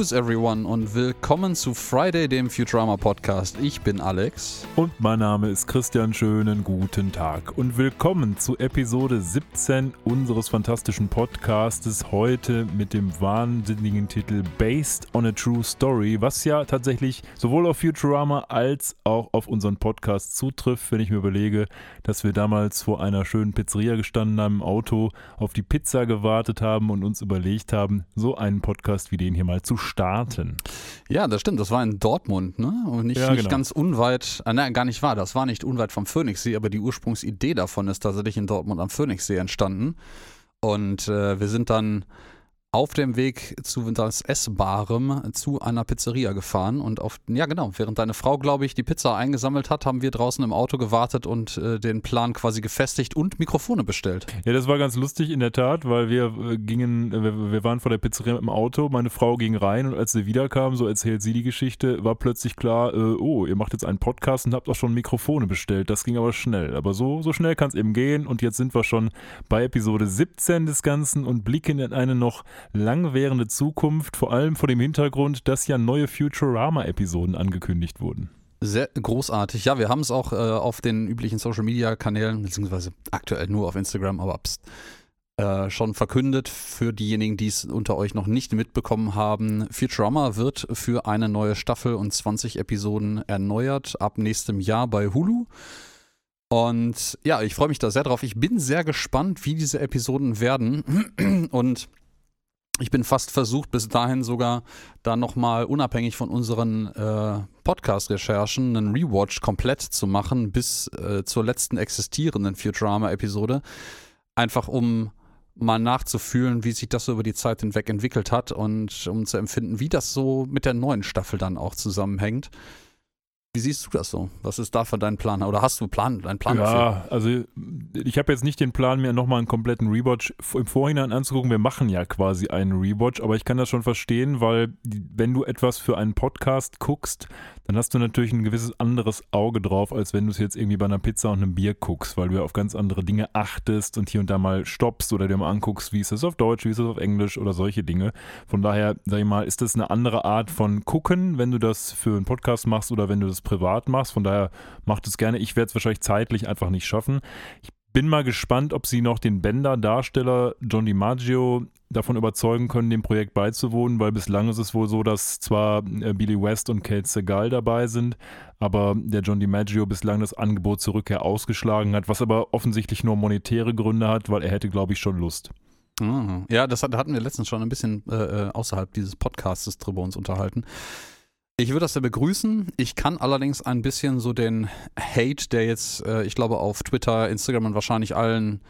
News, everyone, und willkommen zu Friday, dem Futurama Podcast. Ich bin Alex. Und mein Name ist Christian. Schönen guten Tag und willkommen zu Episode 17 unseres fantastischen Podcastes. Heute mit dem wahnsinnigen Titel Based on a True Story, was ja tatsächlich sowohl auf Futurama als auch auf unseren Podcast zutrifft, wenn ich mir überlege, dass wir damals vor einer schönen Pizzeria gestanden haben, im Auto auf die Pizza gewartet haben und uns überlegt haben, so einen Podcast wie den hier mal zu starten. Ja, das stimmt. Das war in Dortmund, ne? Und nicht, Ja, nicht genau. ganz unweit, äh, nein, gar nicht wahr. Das war nicht unweit vom Phoenixsee, aber die Ursprungsidee davon ist tatsächlich in Dortmund am Phoenixsee entstanden. Und äh, wir sind dann auf dem Weg zu das Essbarem zu einer Pizzeria gefahren und auf, ja genau, während deine Frau, glaube ich, die Pizza eingesammelt hat, haben wir draußen im Auto gewartet und äh, den Plan quasi gefestigt und Mikrofone bestellt. Ja, das war ganz lustig in der Tat, weil wir äh, gingen, äh, wir, wir waren vor der Pizzeria dem Auto, meine Frau ging rein und als sie wiederkam, so erzählt sie die Geschichte, war plötzlich klar, äh, oh, ihr macht jetzt einen Podcast und habt auch schon Mikrofone bestellt. Das ging aber schnell. Aber so, so schnell kann es eben gehen und jetzt sind wir schon bei Episode 17 des Ganzen und blicken in eine noch langwährende Zukunft, vor allem vor dem Hintergrund, dass ja neue Futurama-Episoden angekündigt wurden. Sehr großartig. Ja, wir haben es auch äh, auf den üblichen Social Media Kanälen, beziehungsweise aktuell nur auf Instagram, aber pst, äh, schon verkündet für diejenigen, die es unter euch noch nicht mitbekommen haben. Futurama wird für eine neue Staffel und 20 Episoden erneuert ab nächstem Jahr bei Hulu. Und ja, ich freue mich da sehr drauf. Ich bin sehr gespannt, wie diese Episoden werden. Und ich bin fast versucht, bis dahin sogar da nochmal unabhängig von unseren äh, Podcast-Recherchen einen Rewatch komplett zu machen, bis äh, zur letzten existierenden Futurama-Episode. Einfach um mal nachzufühlen, wie sich das so über die Zeit hinweg entwickelt hat und um zu empfinden, wie das so mit der neuen Staffel dann auch zusammenhängt. Wie siehst du das so? Was ist da für dein Plan? Oder hast du Plan, einen Plan dafür? Ja, also ich habe jetzt nicht den Plan, mir nochmal einen kompletten Rewatch im Vorhinein anzugucken. Wir machen ja quasi einen Rewatch, aber ich kann das schon verstehen, weil wenn du etwas für einen Podcast guckst, dann hast du natürlich ein gewisses anderes Auge drauf, als wenn du es jetzt irgendwie bei einer Pizza und einem Bier guckst, weil du ja auf ganz andere Dinge achtest und hier und da mal stoppst oder dir mal anguckst, wie ist das auf Deutsch, wie ist das auf Englisch oder solche Dinge. Von daher, sag ich mal, ist das eine andere Art von gucken, wenn du das für einen Podcast machst oder wenn du das privat machst. Von daher macht es gerne. Ich werde es wahrscheinlich zeitlich einfach nicht schaffen. Ich bin mal gespannt, ob sie noch den Bender-Darsteller John DiMaggio davon überzeugen können, dem Projekt beizuwohnen, weil bislang ist es wohl so, dass zwar äh, Billy West und Kate Segal dabei sind, aber der John DiMaggio bislang das Angebot zur Rückkehr ausgeschlagen hat, was aber offensichtlich nur monetäre Gründe hat, weil er hätte, glaube ich, schon Lust. Ah, Ja, das hat- hatten wir letztens schon ein bisschen äh, äh, außerhalb dieses Podcasts drüber uns unterhalten. Ich würde das sehr begrüßen. Ich kann allerdings ein bisschen so den Hate, der jetzt, äh, ich glaube, auf Twitter, Instagram und wahrscheinlich allen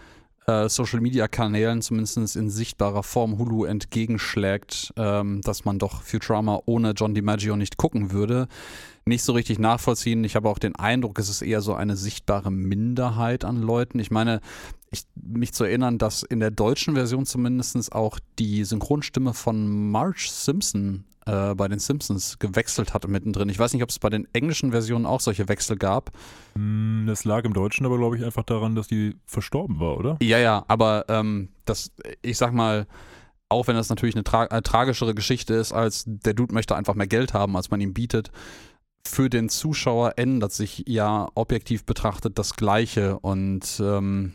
äh, Social Media Kanälen, zumindest in sichtbarer Form Hulu entgegenschlägt, ähm, dass man doch Futurama ohne John DiMaggio nicht gucken würde, nicht so richtig nachvollziehen. Ich habe auch den Eindruck, es ist eher so eine sichtbare Minderheit an Leuten. Ich meine, ich, mich zu erinnern, dass in der deutschen Version zumindest auch die Synchronstimme von Marge Simpson äh, bei den Simpsons gewechselt hat mittendrin. Ich weiß nicht, ob es bei den englischen Versionen auch solche Wechsel gab. Hm, Das lag im Deutschen aber, glaube ich, einfach daran, dass die verstorben war, oder? Ja, ja, aber ähm, das, ich sag mal, auch wenn das natürlich eine tra äh, tragischere Geschichte ist, als der Dude möchte einfach mehr Geld haben, als man ihm bietet, für den Zuschauer ändert sich ja objektiv betrachtet das Gleiche und ähm,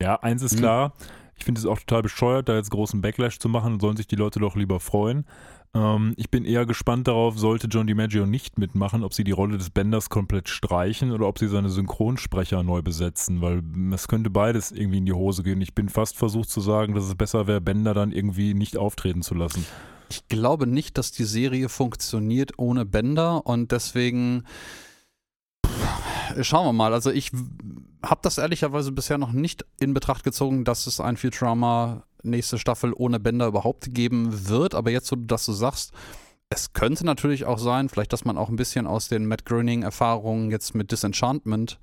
Ja, eins ist Hm. klar. Ich finde es auch total bescheuert, da jetzt großen Backlash zu machen. Sollen sich die Leute doch lieber freuen. Ähm, ich bin eher gespannt darauf, sollte John DiMaggio nicht mitmachen, ob sie die Rolle des Benders komplett streichen oder ob sie seine Synchronsprecher neu besetzen, weil es könnte beides irgendwie in die Hose gehen. Ich bin fast versucht zu sagen, dass es besser wäre, Bender dann irgendwie nicht auftreten zu lassen. Ich glaube nicht, dass die Serie funktioniert ohne Bender und deswegen schauen wir mal. Also ich habe das ehrlicherweise bisher noch nicht in Betracht gezogen, dass es ein Futurama nächste Staffel ohne Bender überhaupt geben wird. Aber jetzt, wo du das so sagst, es könnte natürlich auch sein, vielleicht, dass man auch ein bisschen aus den Matt Groening-Erfahrungen jetzt mit Disenchantment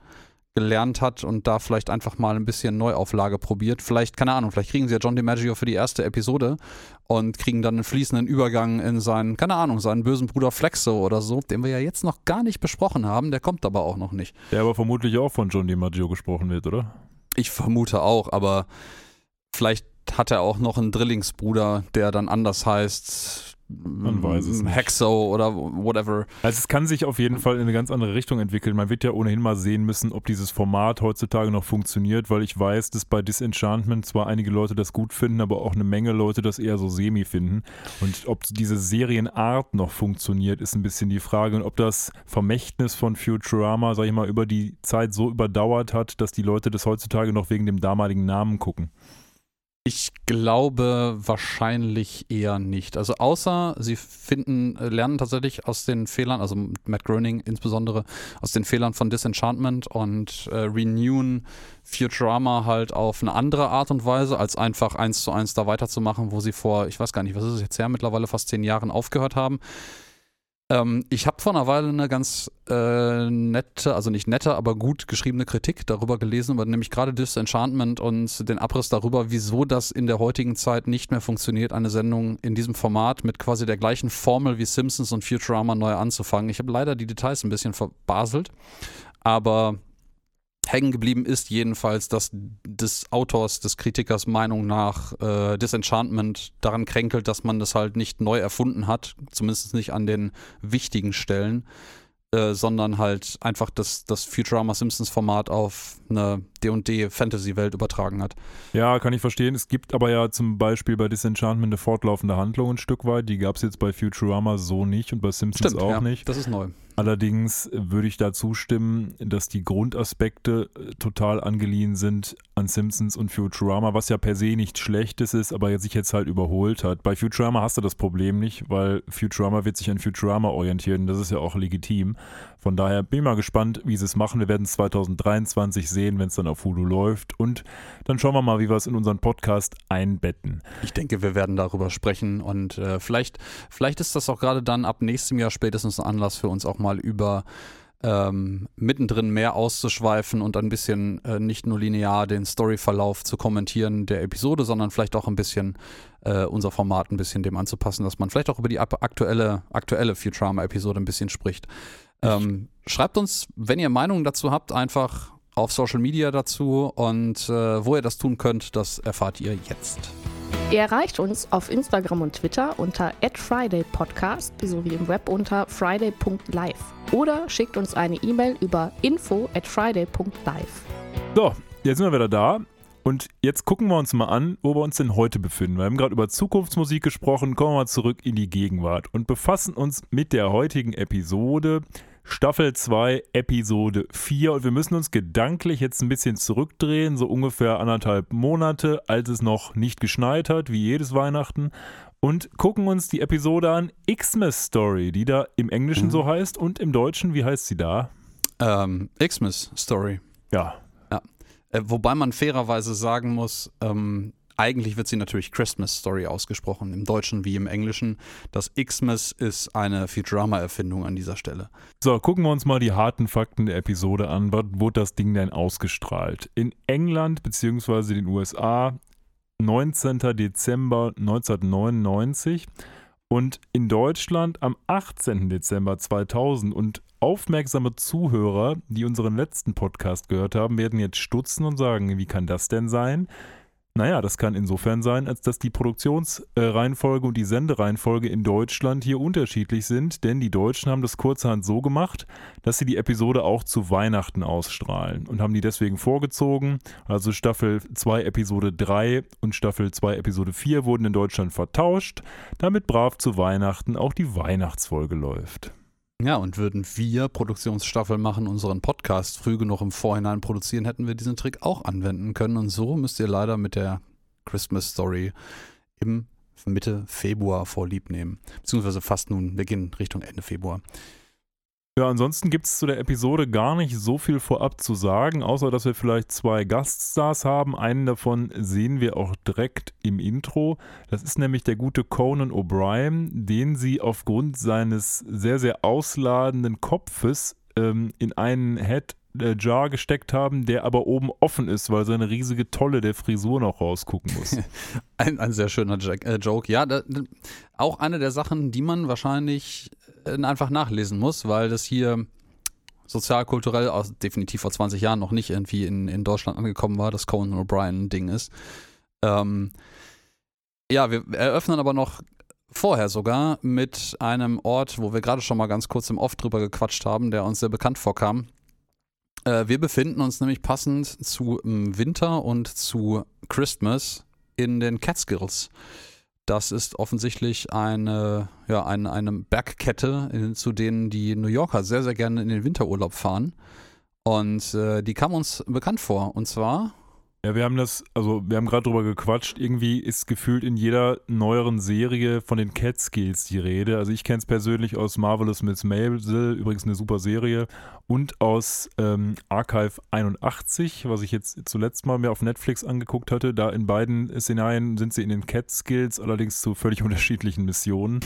gelernt hat und da vielleicht einfach mal ein bisschen Neuauflage probiert. Vielleicht, keine Ahnung, vielleicht kriegen sie ja John DiMaggio für die erste Episode und kriegen dann einen fließenden Übergang in seinen, keine Ahnung, seinen bösen Bruder Flexo oder so, den wir ja jetzt noch gar nicht besprochen haben, der kommt aber auch noch nicht. Der aber vermutlich auch von John DiMaggio gesprochen wird, oder? Ich vermute auch, aber vielleicht hat er auch noch einen Drillingsbruder, der dann anders heißt, Man weiß es nicht. Hexo oder whatever. Also es kann sich auf jeden Fall in eine ganz andere Richtung entwickeln. Man wird ja ohnehin mal sehen müssen, ob dieses Format heutzutage noch funktioniert, weil ich weiß, dass bei Disenchantment zwar einige Leute das gut finden, aber auch eine Menge Leute das eher so semi finden. Und ob diese Serienart noch funktioniert, ist ein bisschen die Frage. Und ob das Vermächtnis von Futurama, sag ich mal, über die Zeit so überdauert hat, dass die Leute das heutzutage noch wegen dem damaligen Namen gucken. Ich glaube wahrscheinlich eher nicht. Also außer sie finden, äh, lernen tatsächlich aus den Fehlern, also Matt Groening insbesondere, aus den Fehlern von Disenchantment und äh, renewen Futurama halt auf eine andere Art und Weise, als einfach eins zu eins da weiterzumachen, wo sie vor, ich weiß gar nicht, was ist es jetzt her, mittlerweile fast zehn Jahren aufgehört haben. Ähm, ich habe vor einer Weile eine ganz äh, nette, also nicht nette, aber gut geschriebene Kritik darüber gelesen, über nämlich gerade Disenchantment und den Abriss darüber, wieso das in der heutigen Zeit nicht mehr funktioniert, eine Sendung in diesem Format mit quasi der gleichen Formel wie Simpsons und Futurama neu anzufangen. Ich habe leider die Details ein bisschen verbaselt, aber Hängen geblieben ist jedenfalls, dass des Autors, des Kritikers Meinung nach äh, Disenchantment daran kränkelt, dass man das halt nicht neu erfunden hat, zumindest nicht an den wichtigen Stellen, äh, sondern halt einfach das, das Futurama Simpsons Format auf eine D&D Fantasy Welt übertragen hat. Ja, kann ich verstehen. Es gibt aber ja zum Beispiel bei Disenchantment eine fortlaufende Handlung ein Stück weit. Die gab es jetzt bei Futurama so nicht und bei Simpsons Stimmt, auch ja, nicht. Das ist neu. Allerdings würde ich da zustimmen, dass die Grundaspekte äh, total angeliehen sind an Simpsons und Futurama, was ja per se nichts Schlechtes ist, aber sich jetzt halt überholt hat. Bei Futurama hast du das Problem nicht, weil Futurama wird sich an Futurama orientieren. Das ist ja auch legitim. Von daher bin ich mal gespannt, wie sie es machen. Wir werden es 2023 sehen, wenn es dann auf Hulu läuft. Und dann schauen wir mal, wie wir es in unseren Podcast einbetten. Ich denke, wir werden darüber sprechen und äh, vielleicht, vielleicht ist das auch gerade dann ab nächstem Jahr spätestens ein Anlass für uns auch mal über ähm, mittendrin mehr auszuschweifen und ein bisschen äh, nicht nur linear den Storyverlauf zu kommentieren der Episode, sondern vielleicht auch ein bisschen äh, unser Format ein bisschen dem anzupassen, dass man vielleicht auch über die aktuelle, aktuelle Futurama-Episode ein bisschen spricht. Ähm, schreibt uns, wenn ihr Meinungen dazu habt, einfach auf Social Media dazu und äh, wo ihr das tun könnt, das erfahrt ihr jetzt. Ihr erreicht uns auf Instagram und Twitter unter @fridaypodcast sowie im Web unter friday.live oder schickt uns eine E-Mail über info at friday.live. So, jetzt sind wir wieder da. Und jetzt gucken wir uns mal an, wo wir uns denn heute befinden. Wir haben gerade über Zukunftsmusik gesprochen, kommen wir mal zurück in die Gegenwart und befassen uns mit der heutigen Episode Staffel 2, Episode 4. Und wir müssen uns gedanklich jetzt ein bisschen zurückdrehen, so ungefähr anderthalb Monate, als es noch nicht geschneit hat, wie jedes Weihnachten. Und gucken uns die Episode an, Xmas Story, die da im Englischen mhm. so heißt und im Deutschen, wie heißt sie da? Ähm, Xmas Story. Ja. ja. Äh, wobei man fairerweise sagen muss, ähm, eigentlich wird sie natürlich Christmas Story ausgesprochen, im Deutschen wie im Englischen. Das Xmas ist eine Futurama-Erfindung an dieser Stelle. So, gucken wir uns mal die harten Fakten der Episode an. Wann wurde das Ding denn ausgestrahlt? In England bzw. den USA 19. Dezember 1999 und in Deutschland am 18. Dezember 2000. Und aufmerksame Zuhörer, die unseren letzten Podcast gehört haben, werden jetzt stutzen und sagen, wie kann das denn sein? Naja, das kann insofern sein, als dass die Produktionsreihenfolge und die Sendereihenfolge in Deutschland hier unterschiedlich sind, denn die Deutschen haben das kurzerhand so gemacht, dass sie die Episode auch zu Weihnachten ausstrahlen und haben die deswegen vorgezogen. Also Staffel 2 Episode 3 und Staffel 2 Episode 4 wurden in Deutschland vertauscht, damit brav zu Weihnachten auch die Weihnachtsfolge läuft. Ja, und würden wir Produktionsstaffel machen, unseren Podcast früh genug im Vorhinein produzieren, hätten wir diesen Trick auch anwenden können. Und so müsst ihr leider mit der Christmas Story im Mitte Februar vorlieb nehmen. Beziehungsweise fast nun, wir gehen Richtung Ende Februar. Ja, ansonsten gibt es zu der Episode gar nicht so viel vorab zu sagen, außer dass wir vielleicht zwei Gaststars haben. Einen davon sehen wir auch direkt im Intro. Das ist nämlich der gute Conan O'Brien, den sie aufgrund seines sehr, sehr ausladenden Kopfes ähm, in einen Head äh, Jar gesteckt haben, der aber oben offen ist, weil seine riesige Tolle der Frisur noch rausgucken muss. ein, ein sehr schöner Jack, äh, Joke. Ja, da, auch eine der Sachen, die man wahrscheinlich einfach nachlesen muss, weil das hier sozialkulturell also definitiv vor 20 Jahren noch nicht irgendwie in, in Deutschland angekommen war, das Conan O'Brien Ding ist. Ähm, ja, wir eröffnen aber noch vorher sogar mit einem Ort, wo wir gerade schon mal ganz kurz im Off drüber gequatscht haben, der uns sehr bekannt vorkam. Äh, wir befinden uns nämlich passend zu ähm, Winter und zu Christmas in den Catskills. Das ist offensichtlich eine, ja, eine, eine Bergkette, in, zu denen die New Yorker sehr, sehr gerne in den Winterurlaub fahren. Und äh, die kam uns bekannt vor. Und zwar ja, wir haben das, also wir haben gerade drüber gequatscht. Irgendwie ist gefühlt in jeder neueren Serie von den Catskills die Rede. Also ich kenne es persönlich aus Marvelous Miss Maisel, übrigens eine super Serie, und aus ähm, Archive 81, was ich jetzt zuletzt mal mir auf Netflix angeguckt hatte. Da in beiden Szenarien sind sie in den Catskills, allerdings zu völlig unterschiedlichen Missionen.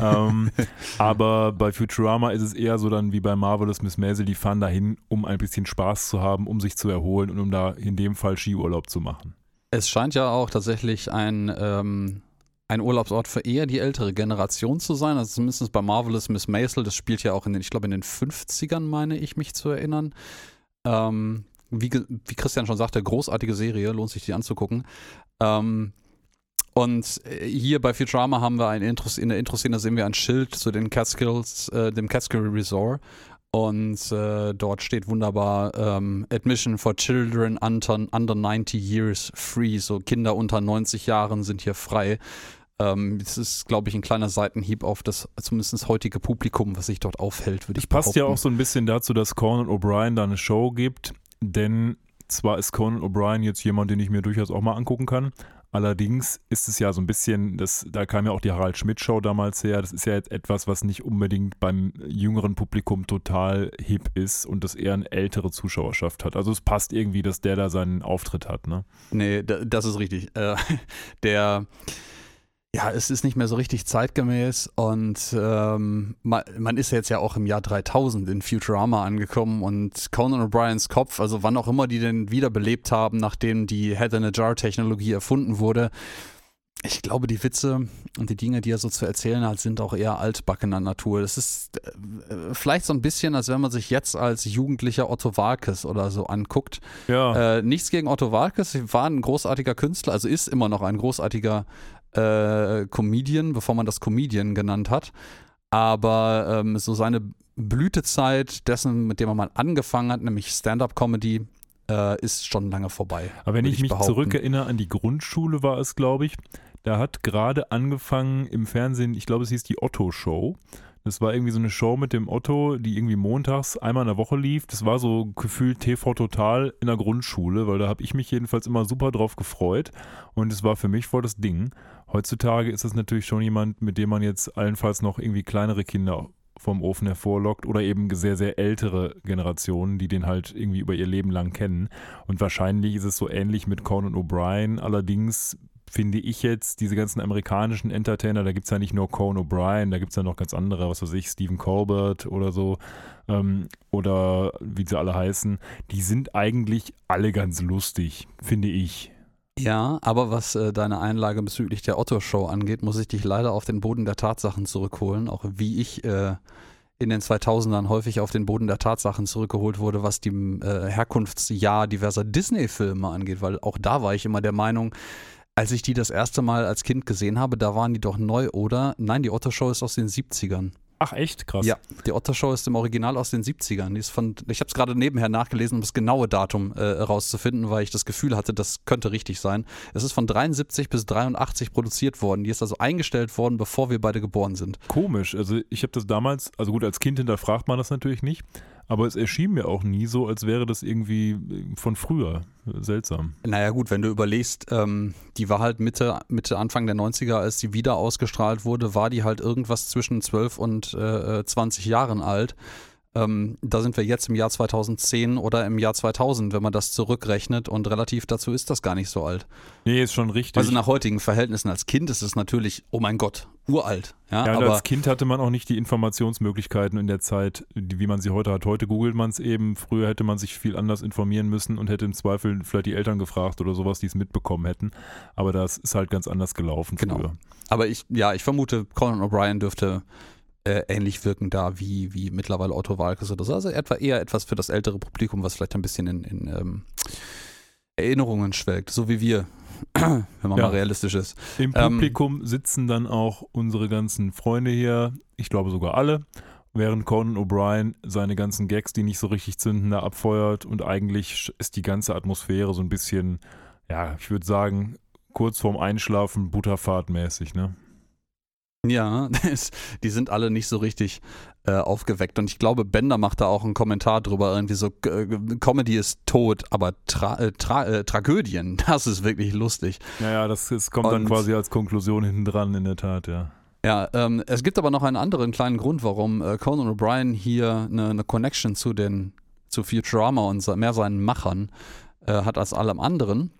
ähm, aber bei Futurama ist es eher so dann wie bei Marvelous Miss Maisel, die fahren dahin, um ein bisschen Spaß zu haben, um sich zu erholen und um da in dem Fall Skiurlaub zu machen. Es scheint ja auch tatsächlich ein ähm, ein Urlaubsort für eher die ältere Generation zu sein. Also zumindest bei Marvelous Miss Maisel, das spielt ja auch in den, ich glaube, in den 50ern, meine ich mich zu erinnern. Ähm, wie, wie Christian schon sagte, großartige Serie, lohnt sich die anzugucken. Ähm, und äh, hier bei Futurama haben wir ein Intro, in der Intro-Szene sehen wir ein Schild zu den Catskills, äh, dem Catskill Resort. Und äh, dort steht wunderbar ähm, Admission for Children under, under 90 years free. So Kinder unter 90 Jahren sind hier frei. Ähm, das ist, glaube ich, ein kleiner Seitenhieb auf das zumindest heutige Publikum, was sich dort aufhält, würde ich Das passt ja auch so ein bisschen dazu, dass Conan O'Brien da eine Show gibt, denn zwar ist Conan O'Brien jetzt jemand, den ich mir durchaus auch mal angucken kann, Allerdings ist es ja so ein bisschen, das, da kam ja auch die Harald Schmidt-Show damals her. Das ist ja jetzt etwas, was nicht unbedingt beim jüngeren Publikum total hip ist und das eher eine ältere Zuschauerschaft hat. Also es passt irgendwie, dass der da seinen Auftritt hat, ne? Nee, das ist richtig. Äh, der ja, es ist nicht mehr so richtig zeitgemäß und ähm, man, man, ist jetzt ja auch im Jahr 3000 in Futurama angekommen und Conan O'Briens Kopf, also wann auch immer die den wiederbelebt haben, nachdem die Head in a Jar Technologie erfunden wurde. Ich glaube, die Witze und die Dinge, die er so zu erzählen hat, sind auch eher altbackener Natur. Das ist äh, vielleicht so ein bisschen, als wenn man sich jetzt als jugendlicher Otto Walkes oder so anguckt. Ja. Äh, nichts gegen Otto Walkes, war ein großartiger Künstler, also ist immer noch ein großartiger äh, Comedian, bevor man das Comedian genannt hat. Aber ähm, so seine Blütezeit dessen, mit dem er mal angefangen hat, nämlich Stand-up-Comedy, äh, ist schon lange vorbei. Aber wenn ich, ich mich behaupten. zurückerinnere an die Grundschule, war es, glaube ich, da hat gerade angefangen im Fernsehen, ich glaube, es hieß die Otto-Show. Das war irgendwie so eine Show mit dem Otto, die irgendwie montags einmal in der Woche lief. Das war so gefühlt TV Total in der Grundschule, weil da habe ich mich jedenfalls immer super drauf gefreut. Und es war für mich voll das Ding. Heutzutage ist es natürlich schon jemand, mit dem man jetzt allenfalls noch irgendwie kleinere Kinder vom Ofen hervorlockt oder eben sehr, sehr ältere Generationen, die den halt irgendwie über ihr Leben lang kennen. Und wahrscheinlich ist es so ähnlich mit Conan O'Brien. Allerdings finde ich jetzt, diese ganzen amerikanischen Entertainer, da gibt es ja nicht nur Conan O'Brien, da gibt es ja noch ganz andere, was weiß ich, Stephen Colbert oder so, ähm, oder wie sie alle heißen, die sind eigentlich alle ganz lustig, finde ich. Ja, aber was äh, deine Einlage bezüglich der Otto-Show angeht, muss ich dich leider auf den Boden der Tatsachen zurückholen, auch wie ich äh, in den 2000ern häufig auf den Boden der Tatsachen zurückgeholt wurde, was die äh, Herkunftsjahr diverser Disney-Filme angeht, weil auch da war ich immer der Meinung, als ich die das erste Mal als Kind gesehen habe, da waren die doch neu, oder? Nein, die Otto-Show ist aus den 70ern. Ach echt, krass. Ja, die Otto-Show ist im Original aus den 70ern. Die ist von, ich habe es gerade nebenher nachgelesen, um das genaue Datum äh, rauszufinden, weil ich das Gefühl hatte, das könnte richtig sein. Es ist von 73 bis 83 produziert worden. Die ist also eingestellt worden, bevor wir beide geboren sind. Komisch. Also ich habe das damals, also gut, als Kind hinterfragt man das natürlich nicht. Aber es erschien mir auch nie so, als wäre das irgendwie äh, von früher. Seltsam. Naja, gut, wenn du überlegst, ähm, die war halt Mitte, Mitte, Anfang der 90er, als die wieder ausgestrahlt wurde, war die halt irgendwas zwischen 12 und äh, 20 Jahren alt. Ähm, da sind wir jetzt im Jahr 2010 oder im Jahr 2000, wenn man das zurückrechnet und relativ dazu ist das gar nicht so alt. Nee, ist schon richtig. Also nach heutigen Verhältnissen als Kind ist es natürlich, oh mein Gott, uralt. Ja, ja aber als Kind hatte man auch nicht die Informationsmöglichkeiten in der Zeit, wie man sie heute hat. Heute googelt man es eben. Früher hätte man sich viel anders informieren müssen und hätte im Zweifel vielleicht die Eltern gefragt oder sowas, die es mitbekommen hätten. Aber das ist halt ganz anders gelaufen genau. früher. Aber ich, ja, ich vermute, Conan O'Brien dürfte äh, ähnlich wirken da wie, wie mittlerweile Otto Walkes oder so. Also etwa eher etwas für das ältere Publikum, was vielleicht ein bisschen in, in, ähm, Erinnerungen schwelgt, so wie wir, wenn man Ja. mal realistisch ist. Im Ähm, Publikum sitzen dann auch unsere ganzen Freunde hier, ich glaube sogar alle, während Conan O'Brien seine ganzen Gags, die nicht so richtig zünden, da abfeuert und eigentlich ist die ganze Atmosphäre so ein bisschen, ja, ich würde sagen, kurz vorm Einschlafen Butterfahrtmäßig, ne? Ja, die sind alle nicht so richtig äh, aufgeweckt. Und ich glaube, Bender macht da auch einen Kommentar drüber, irgendwie so, äh, Comedy ist tot, aber Tra äh, Tra äh, Tragödien, das ist wirklich lustig. Ja, ja, das, das kommt dann Und- quasi als Konklusion hinten dran, in der Tat, ja. Ja, ähm, es gibt aber noch einen anderen kleinen Grund, warum äh, Conan O'Brien hier eine, eine Connection zu den zu Futurama und mehr seinen Machern äh, hat als allem anderen.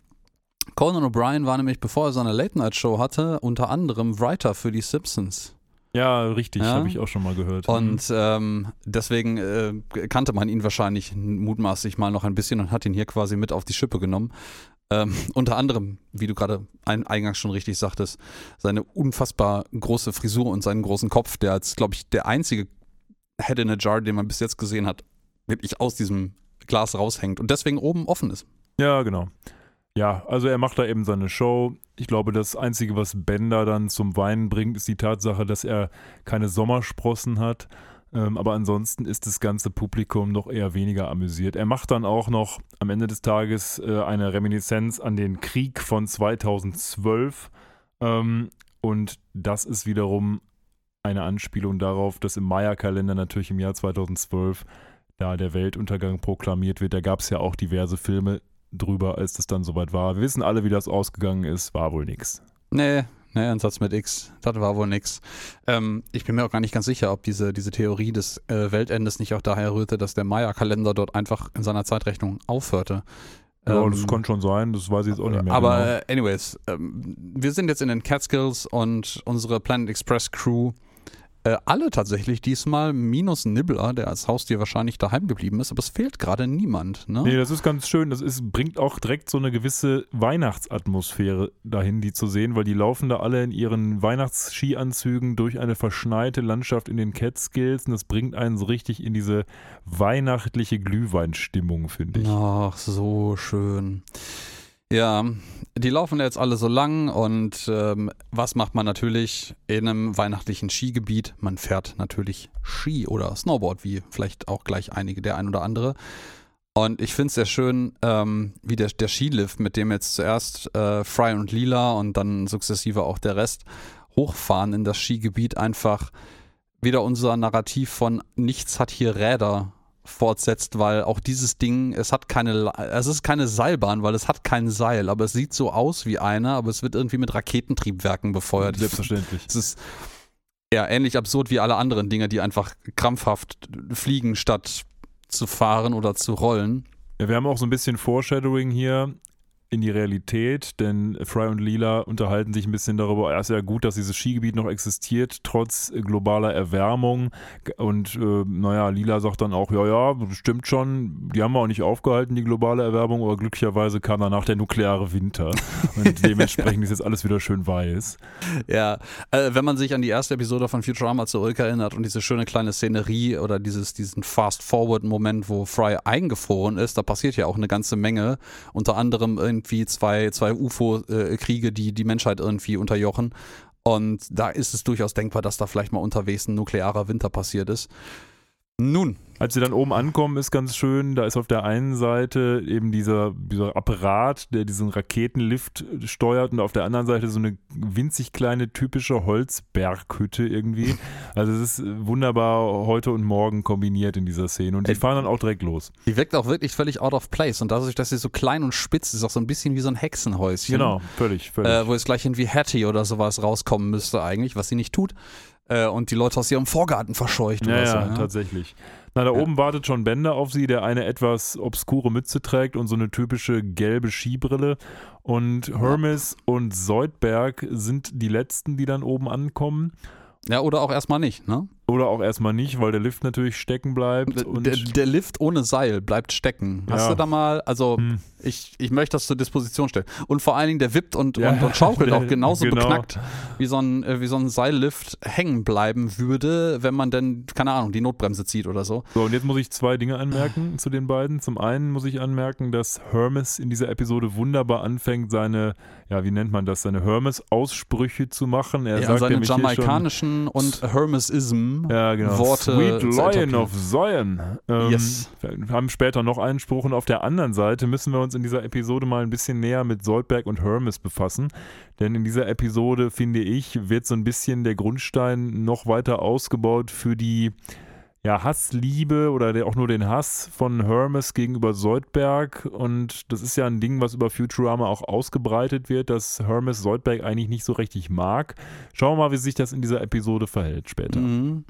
Conan O'Brien war nämlich, bevor er seine Late-Night-Show hatte, unter anderem Writer für die Simpsons. Ja, richtig, Ja. habe ich auch schon mal gehört. Und ähm, deswegen äh, kannte man ihn wahrscheinlich mutmaßlich mal noch ein bisschen und hat ihn hier quasi mit auf die Schippe genommen. Ähm, unter anderem, wie du gerade ein, eingangs schon richtig sagtest, seine unfassbar große Frisur und seinen großen Kopf, der als, glaube ich, der einzige Head in a Jar, den man bis jetzt gesehen hat, wirklich aus diesem Glas raushängt und deswegen oben offen ist. Ja, genau. Ja, also er macht da eben seine Show. Ich glaube, das Einzige, was Bender dann zum Weinen bringt, ist die Tatsache, dass er keine Sommersprossen hat. Ähm, aber ansonsten ist das ganze Publikum noch eher weniger amüsiert. Er macht dann auch noch am Ende des Tages äh, eine Reminiszenz an den Krieg von 2012. Ähm, und das ist wiederum eine Anspielung darauf, dass im Maya-Kalender natürlich im Jahr 2012 da der Weltuntergang proklamiert wird. Da gab es ja auch diverse Filme drüber, als das dann soweit war. Wir wissen alle, wie das ausgegangen ist. War wohl nix. Nee, nee, ein Satz mit X. Das war wohl nix. Ähm, ich bin mir auch gar nicht ganz sicher, ob diese, diese Theorie des äh, Weltendes nicht auch daher rührte, dass der Maya-Kalender dort einfach in seiner Zeitrechnung aufhörte. Ja, Ähm, das kann schon sein. Das weiß ich jetzt auch nicht mehr. Aber genau. äh, anyways, ähm, wir sind jetzt in den Catskills und unsere Planet Express Crew, äh, alle tatsächlich diesmal, minus Nibbler, der als Haustier wahrscheinlich daheim geblieben ist, aber es fehlt gerade niemand. Ne? Nee, das ist ganz schön. Das ist, bringt auch direkt so eine gewisse Weihnachtsatmosphäre dahin, die zu sehen, weil die laufen da alle in ihren Weihnachtsskianzügen durch eine verschneite Landschaft in den Catskills und das bringt einen so richtig in diese weihnachtliche Glühweinstimmung, finde ich. Ach, so schön. Ja, die laufen jetzt alle so lang und ähm, was macht man natürlich in einem weihnachtlichen Skigebiet? Man fährt natürlich Ski oder Snowboard, wie vielleicht auch gleich einige, der ein oder andere. Und ich finde es sehr schön, ähm, wie der, der Skilift, mit dem jetzt zuerst äh, Fry und Lila und dann sukzessive auch der Rest hochfahren in das Skigebiet, einfach wieder unser Narrativ von nichts hat hier Räder fortsetzt, weil auch dieses Ding, es hat keine, es ist keine Seilbahn, weil es hat kein Seil, aber es sieht so aus wie eine, aber es wird irgendwie mit Raketentriebwerken befeuert. Selbstverständlich. Es ist ja ähnlich absurd wie alle anderen Dinge, die einfach krampfhaft fliegen, statt zu fahren oder zu rollen. Ja, wir haben auch so ein bisschen Foreshadowing hier in die Realität, denn Fry und Lila unterhalten sich ein bisschen darüber, ja, ist ja gut, dass dieses Skigebiet noch existiert, trotz globaler Erwärmung. Und äh, naja, Lila sagt dann auch, ja, ja, stimmt schon, die haben wir auch nicht aufgehalten, die globale Erwärmung, aber glücklicherweise kam danach der nukleare Winter. Und dementsprechend ist jetzt alles wieder schön weiß. Ja, äh, wenn man sich an die erste Episode von Futurama zurückerinnert und diese schöne kleine Szenerie oder dieses, diesen Fast-Forward-Moment, wo Fry eingefroren ist, da passiert ja auch eine ganze Menge. Unter anderem irgendwie zwei, zwei UFO-Kriege, die die Menschheit irgendwie unterjochen. Und da ist es durchaus denkbar, dass da vielleicht mal unterwegs ein nuklearer Winter passiert ist. Nun, Als sie dann oben ankommen, ist ganz schön, da ist auf der einen Seite eben dieser, dieser Apparat, der diesen Raketenlift steuert und auf der anderen Seite so eine winzig kleine typische Holzberghütte irgendwie. Also es ist wunderbar heute und morgen kombiniert in dieser Szene und die Ey. fahren dann auch direkt los. die wirkt auch wirklich völlig out of place. Und dadurch, dass sie so klein und spitz ist, auch so ein bisschen wie so ein Hexenhäuschen. Genau, völlig, völlig. äh, wo jetzt gleich irgendwie Hattie oder sowas rauskommen müsste eigentlich, was sie nicht tut. Äh, und die Leute aus ihrem Vorgarten verscheucht ja, oder ja, so. Ja? tatsächlich. Na, da Ja. oben wartet schon Bender auf sie, der eine etwas obskure Mütze trägt und so eine typische gelbe Skibrille. Und Hermes und Soldberg sind die letzten, die dann oben ankommen. ja, oder auch erstmal nicht, ne? Oder auch erstmal nicht, weil der Lift natürlich stecken bleibt. Der, der Lift ohne Seil bleibt stecken. Hast Ja. du da mal, also Hm. Ich, ich möchte das zur Disposition stellen. Und vor allen Dingen, der wippt und, Ja, und, und schaukelt auch genauso genau. beknackt, wie so, ein, äh, wie so ein Seillift hängen bleiben würde, wenn man denn, keine Ahnung, die Notbremse zieht oder so. So, und jetzt muss ich zwei Dinge anmerken zu den beiden. Zum einen muss ich anmerken, dass Hermes in dieser Episode wunderbar anfängt, seine, ja, wie nennt man das, seine Hermes-Aussprüche zu machen. Er ja, sagt seine jamaikanischen und Hermesism ja, genau, Worte Sweet Lion of Zion. Ähm, Yes. Wir haben später noch einen Spruch und auf der anderen Seite müssen wir uns in dieser Episode mal ein bisschen näher mit Soldberg und Hermes befassen. Denn in dieser Episode, finde ich, wird so ein bisschen der Grundstein noch weiter ausgebaut für die ja, Hassliebe oder der, auch nur den Hass von Hermes gegenüber Soldberg. Und das ist ja ein Ding, was über Futurama auch ausgebreitet wird, dass Hermes Soldberg eigentlich nicht so richtig mag. Schauen wir mal, wie sich das in dieser Episode verhält später. Mhm.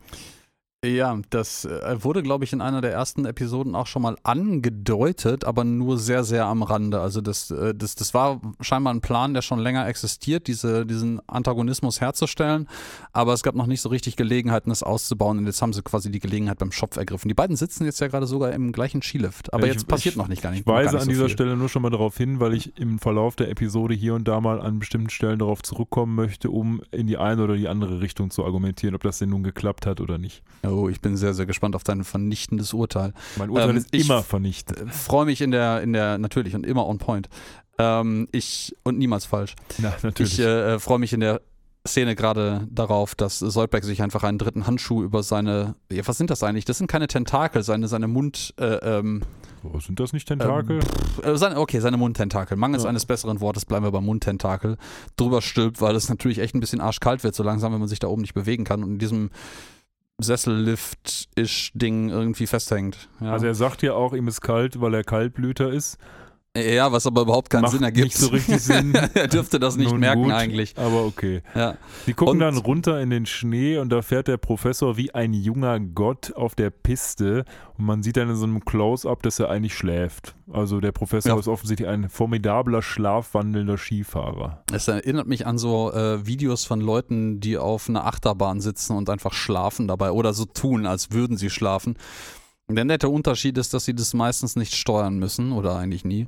Ja, das äh, wurde, glaube ich, in einer der ersten Episoden auch schon mal angedeutet, aber nur sehr, sehr am Rande. Also das, äh, das, das war scheinbar ein Plan, der schon länger existiert, diese, diesen Antagonismus herzustellen, aber es gab noch nicht so richtig Gelegenheiten, das auszubauen und jetzt haben sie quasi die Gelegenheit beim Schopf ergriffen. Die beiden sitzen jetzt ja gerade sogar im gleichen Skilift, aber Ich- jetzt passiert ich- noch nicht gar nicht. Ich weise nicht an so dieser viel. Stelle nur schon mal darauf hin, weil ich im Verlauf der Episode hier und da mal an bestimmten Stellen darauf zurückkommen möchte, um in die eine oder die andere Richtung zu argumentieren, ob das denn nun geklappt hat oder nicht. Oh, ich bin sehr, sehr gespannt auf dein vernichtendes Urteil. Mein Urteil Ähm, ist immer vernichtet. Freue mich in der, in der, natürlich und immer on point. Ähm, ich, und niemals falsch. Na, natürlich. Ich äh, freue mich in der Szene gerade darauf, dass Soldberg sich einfach einen dritten Handschuh über seine, ja, was sind das eigentlich? Das sind keine Tentakel, seine, seine Mund, äh, ähm, oh, sind das nicht Tentakel? äh, seine, okay, seine Mundtentakel. Mangels Ja. eines besseren Wortes bleiben wir beim Mundtentakel. Drüber stülpt, weil es natürlich echt ein bisschen arschkalt wird, so langsam, wenn man sich da oben nicht bewegen kann und in diesem Sessellift-isch-Ding irgendwie festhängt. Ja. Also er sagt ja auch, ihm ist kalt, weil er Kaltblüter ist. Ja, was aber überhaupt keinen Macht Sinn ergibt. nicht so richtig Sinn. er dürfte das nicht Nun merken gut, eigentlich. Aber okay. Ja. Sie gucken Und- dann runter in den Schnee und da fährt der Professor wie ein junger Gott auf der Piste und man sieht dann in so einem Close-up, dass er eigentlich schläft. Also der Professor Ja. ist offensichtlich ein formidabler, schlafwandelnder Skifahrer. Es erinnert mich an so äh, Videos von Leuten, die auf einer Achterbahn sitzen und einfach schlafen dabei oder so tun, als würden sie schlafen. Der nette Unterschied ist, dass sie das meistens nicht steuern müssen oder eigentlich nie.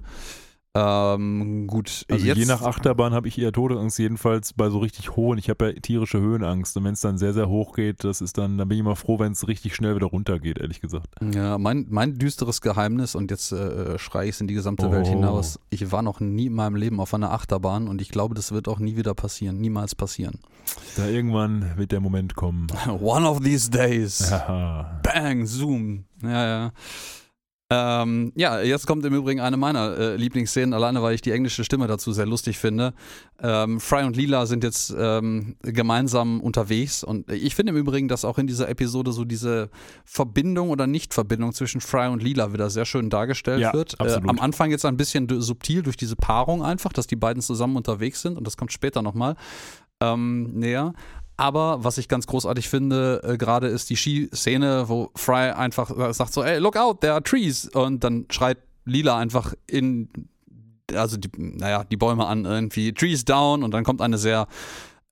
Ähm, gut, Also jetzt, je nach Achterbahn habe ich eher Todesangst, jedenfalls bei so richtig hohen. Ich habe ja tierische Höhenangst und wenn es dann sehr, sehr hoch geht, das ist dann, dann bin ich immer froh, wenn es richtig schnell wieder runtergeht, ehrlich gesagt. Ja, mein, mein düsteres Geheimnis, und jetzt äh, schreie ich es in die gesamte Oh. Welt hinaus, ich war noch nie in meinem Leben auf einer Achterbahn und ich glaube, das wird auch nie wieder passieren, niemals passieren. Da irgendwann wird der Moment kommen. One of these days. Bang, Zoom. Ja, ja. Ähm, ja, jetzt kommt im Übrigen eine meiner äh, Lieblingsszenen, alleine weil ich die englische Stimme dazu sehr lustig finde. Ähm, Fry und Lila sind jetzt ähm, gemeinsam unterwegs und ich finde im Übrigen, dass auch in dieser Episode so diese Verbindung oder Nichtverbindung zwischen Fry und Lila wieder sehr schön dargestellt Ja, wird. Äh, am Anfang jetzt ein bisschen subtil durch diese Paarung einfach, dass die beiden zusammen unterwegs sind und das kommt später nochmal ähm, näher. Aber was ich ganz großartig finde, äh, gerade ist die Skiszene, wo Fry einfach äh, sagt so, ey, look out, there are trees. Und dann schreit Lila einfach in, also die, naja, die Bäume an, irgendwie, trees down. Und dann kommt eine sehr,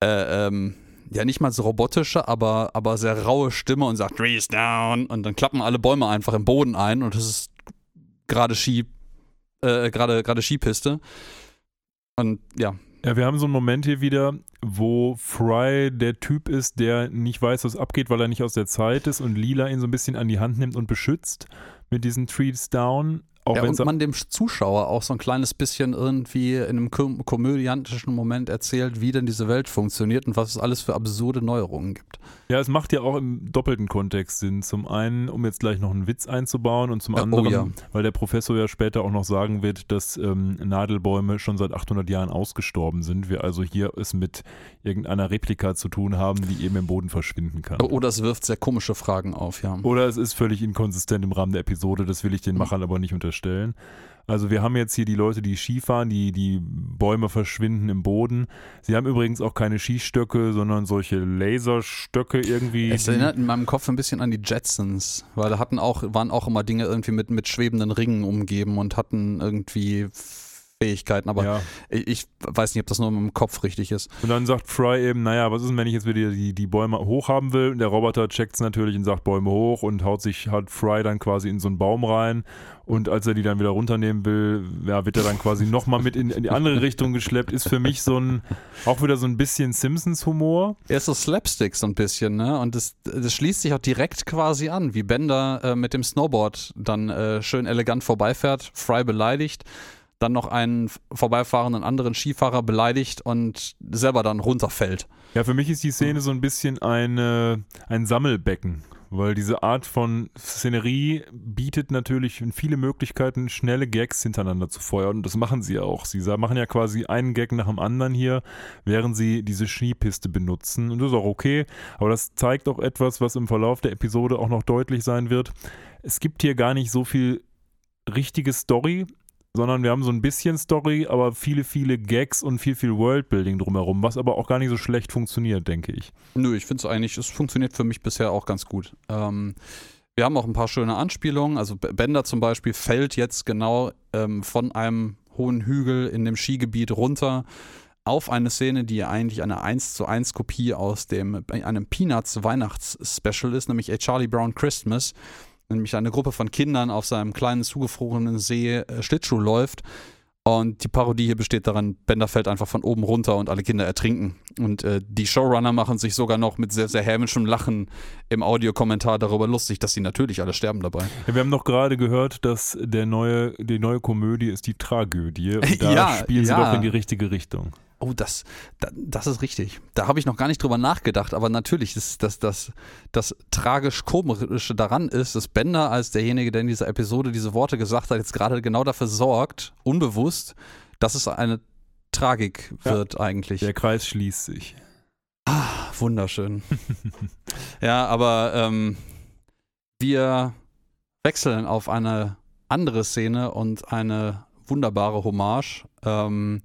äh, ähm, ja, nicht mal so robotische, aber, aber sehr raue Stimme und sagt, trees down. Und dann klappen alle Bäume einfach im Boden ein. Und das ist gerade Ski, äh, gerade, gerade Skipiste. Und ja, Ja, wir haben so einen Moment hier wieder, wo Fry der Typ ist, der nicht weiß, was abgeht, weil er nicht aus der Zeit ist und Lila ihn so ein bisschen an die Hand nimmt und beschützt mit diesen Trees down. Auch ja, und man dem Zuschauer auch so ein kleines bisschen irgendwie in einem kom komödiantischen Moment erzählt, wie denn diese Welt funktioniert und was es alles für absurde Neuerungen gibt. Ja, es macht ja auch im doppelten Kontext Sinn. Zum einen, um jetzt gleich noch einen Witz einzubauen und zum Ja, oh anderen, ja. weil der Professor ja später auch noch sagen wird, dass ähm, Nadelbäume schon seit 800 Jahren ausgestorben sind. Wir also hier es mit irgendeiner Replika zu tun haben, die eben im Boden verschwinden kann. Oder es wirft sehr komische Fragen auf, ja. Oder es ist völlig inkonsistent im Rahmen der Episode, das will ich den Mhm. Machern aber nicht unterstellen. Also wir haben jetzt hier die Leute, die Skifahren, die, die Bäume verschwinden im Boden. Sie haben übrigens auch keine Skistöcke, sondern solche Laserstöcke irgendwie. Es erinnert in meinem Kopf ein bisschen an die Jetsons, weil da hatten auch, waren auch immer Dinge irgendwie mit, mit schwebenden Ringen umgeben und hatten irgendwie Fähigkeiten, aber ja. ich, ich weiß nicht, ob das nur im Kopf richtig ist. Und dann sagt Fry eben, naja, was ist denn, wenn ich jetzt wieder die, die Bäume hoch haben will? Und der Roboter checkt es natürlich und sagt Bäume hoch und haut sich, hat Fry dann quasi in so einen Baum rein. Und als er die dann wieder runternehmen will, ja, wird er dann quasi nochmal mit in, in die andere Richtung geschleppt. Ist für mich so ein, auch wieder so ein bisschen Simpsons-Humor. Er ist so Slapstick so ein bisschen, ne? Und das, das schließt sich auch direkt quasi an, wie Bender äh, mit dem Snowboard dann äh, schön elegant vorbeifährt, Fry beleidigt, dann noch einen vorbeifahrenden anderen Skifahrer beleidigt und selber dann runterfällt. Ja, für mich ist die Szene so ein bisschen eine, ein Sammelbecken. Weil diese Art von Szenerie bietet natürlich viele Möglichkeiten, schnelle Gags hintereinander zu feuern. Und das machen sie ja auch. Sie machen ja quasi einen Gag nach dem anderen hier, während sie diese Skipiste benutzen. Und das ist auch okay. Aber das zeigt auch etwas, was im Verlauf der Episode auch noch deutlich sein wird. Es gibt hier gar nicht so viel richtige Story sondern wir haben so ein bisschen Story, aber viele, viele Gags und viel, viel Worldbuilding drumherum, was aber auch gar nicht so schlecht funktioniert, denke ich. Nö, ich finde es eigentlich, es funktioniert für mich bisher auch ganz gut. Ähm, wir haben auch ein paar schöne Anspielungen. Also Bender zum Beispiel fällt jetzt genau ähm, von einem hohen Hügel in dem Skigebiet runter auf eine Szene, die eigentlich eine 1 zu 1 Kopie aus dem, einem Peanuts Weihnachts-Special ist, nämlich A Charlie Brown Christmas nämlich eine Gruppe von Kindern auf seinem kleinen zugefrorenen See äh, Schlittschuh läuft. Und die Parodie hier besteht daran, Bender fällt einfach von oben runter und alle Kinder ertrinken. Und äh, die Showrunner machen sich sogar noch mit sehr, sehr hämischem Lachen im Audiokommentar darüber lustig, dass sie natürlich alle sterben dabei. Ja, wir haben noch gerade gehört, dass der neue, die neue Komödie ist die Tragödie. Und da Ja, spielen sie ja. doch in die richtige Richtung. Oh, das, da- das ist richtig. Da habe ich noch gar nicht drüber nachgedacht, aber natürlich ist das, das, das tragisch-komische daran ist, dass Bender als derjenige, der in dieser Episode diese Worte gesagt hat, jetzt gerade genau dafür sorgt, unbewusst, dass es eine Tragik Ja. wird eigentlich. Der Kreis schließt sich. Wunderschön. ja, aber ähm, wir wechseln auf eine andere Szene und eine wunderbare Hommage. Ähm,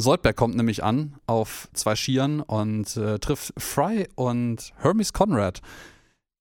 Soldberg kommt nämlich an auf zwei Skiern und äh, trifft Fry und Hermes Conrad,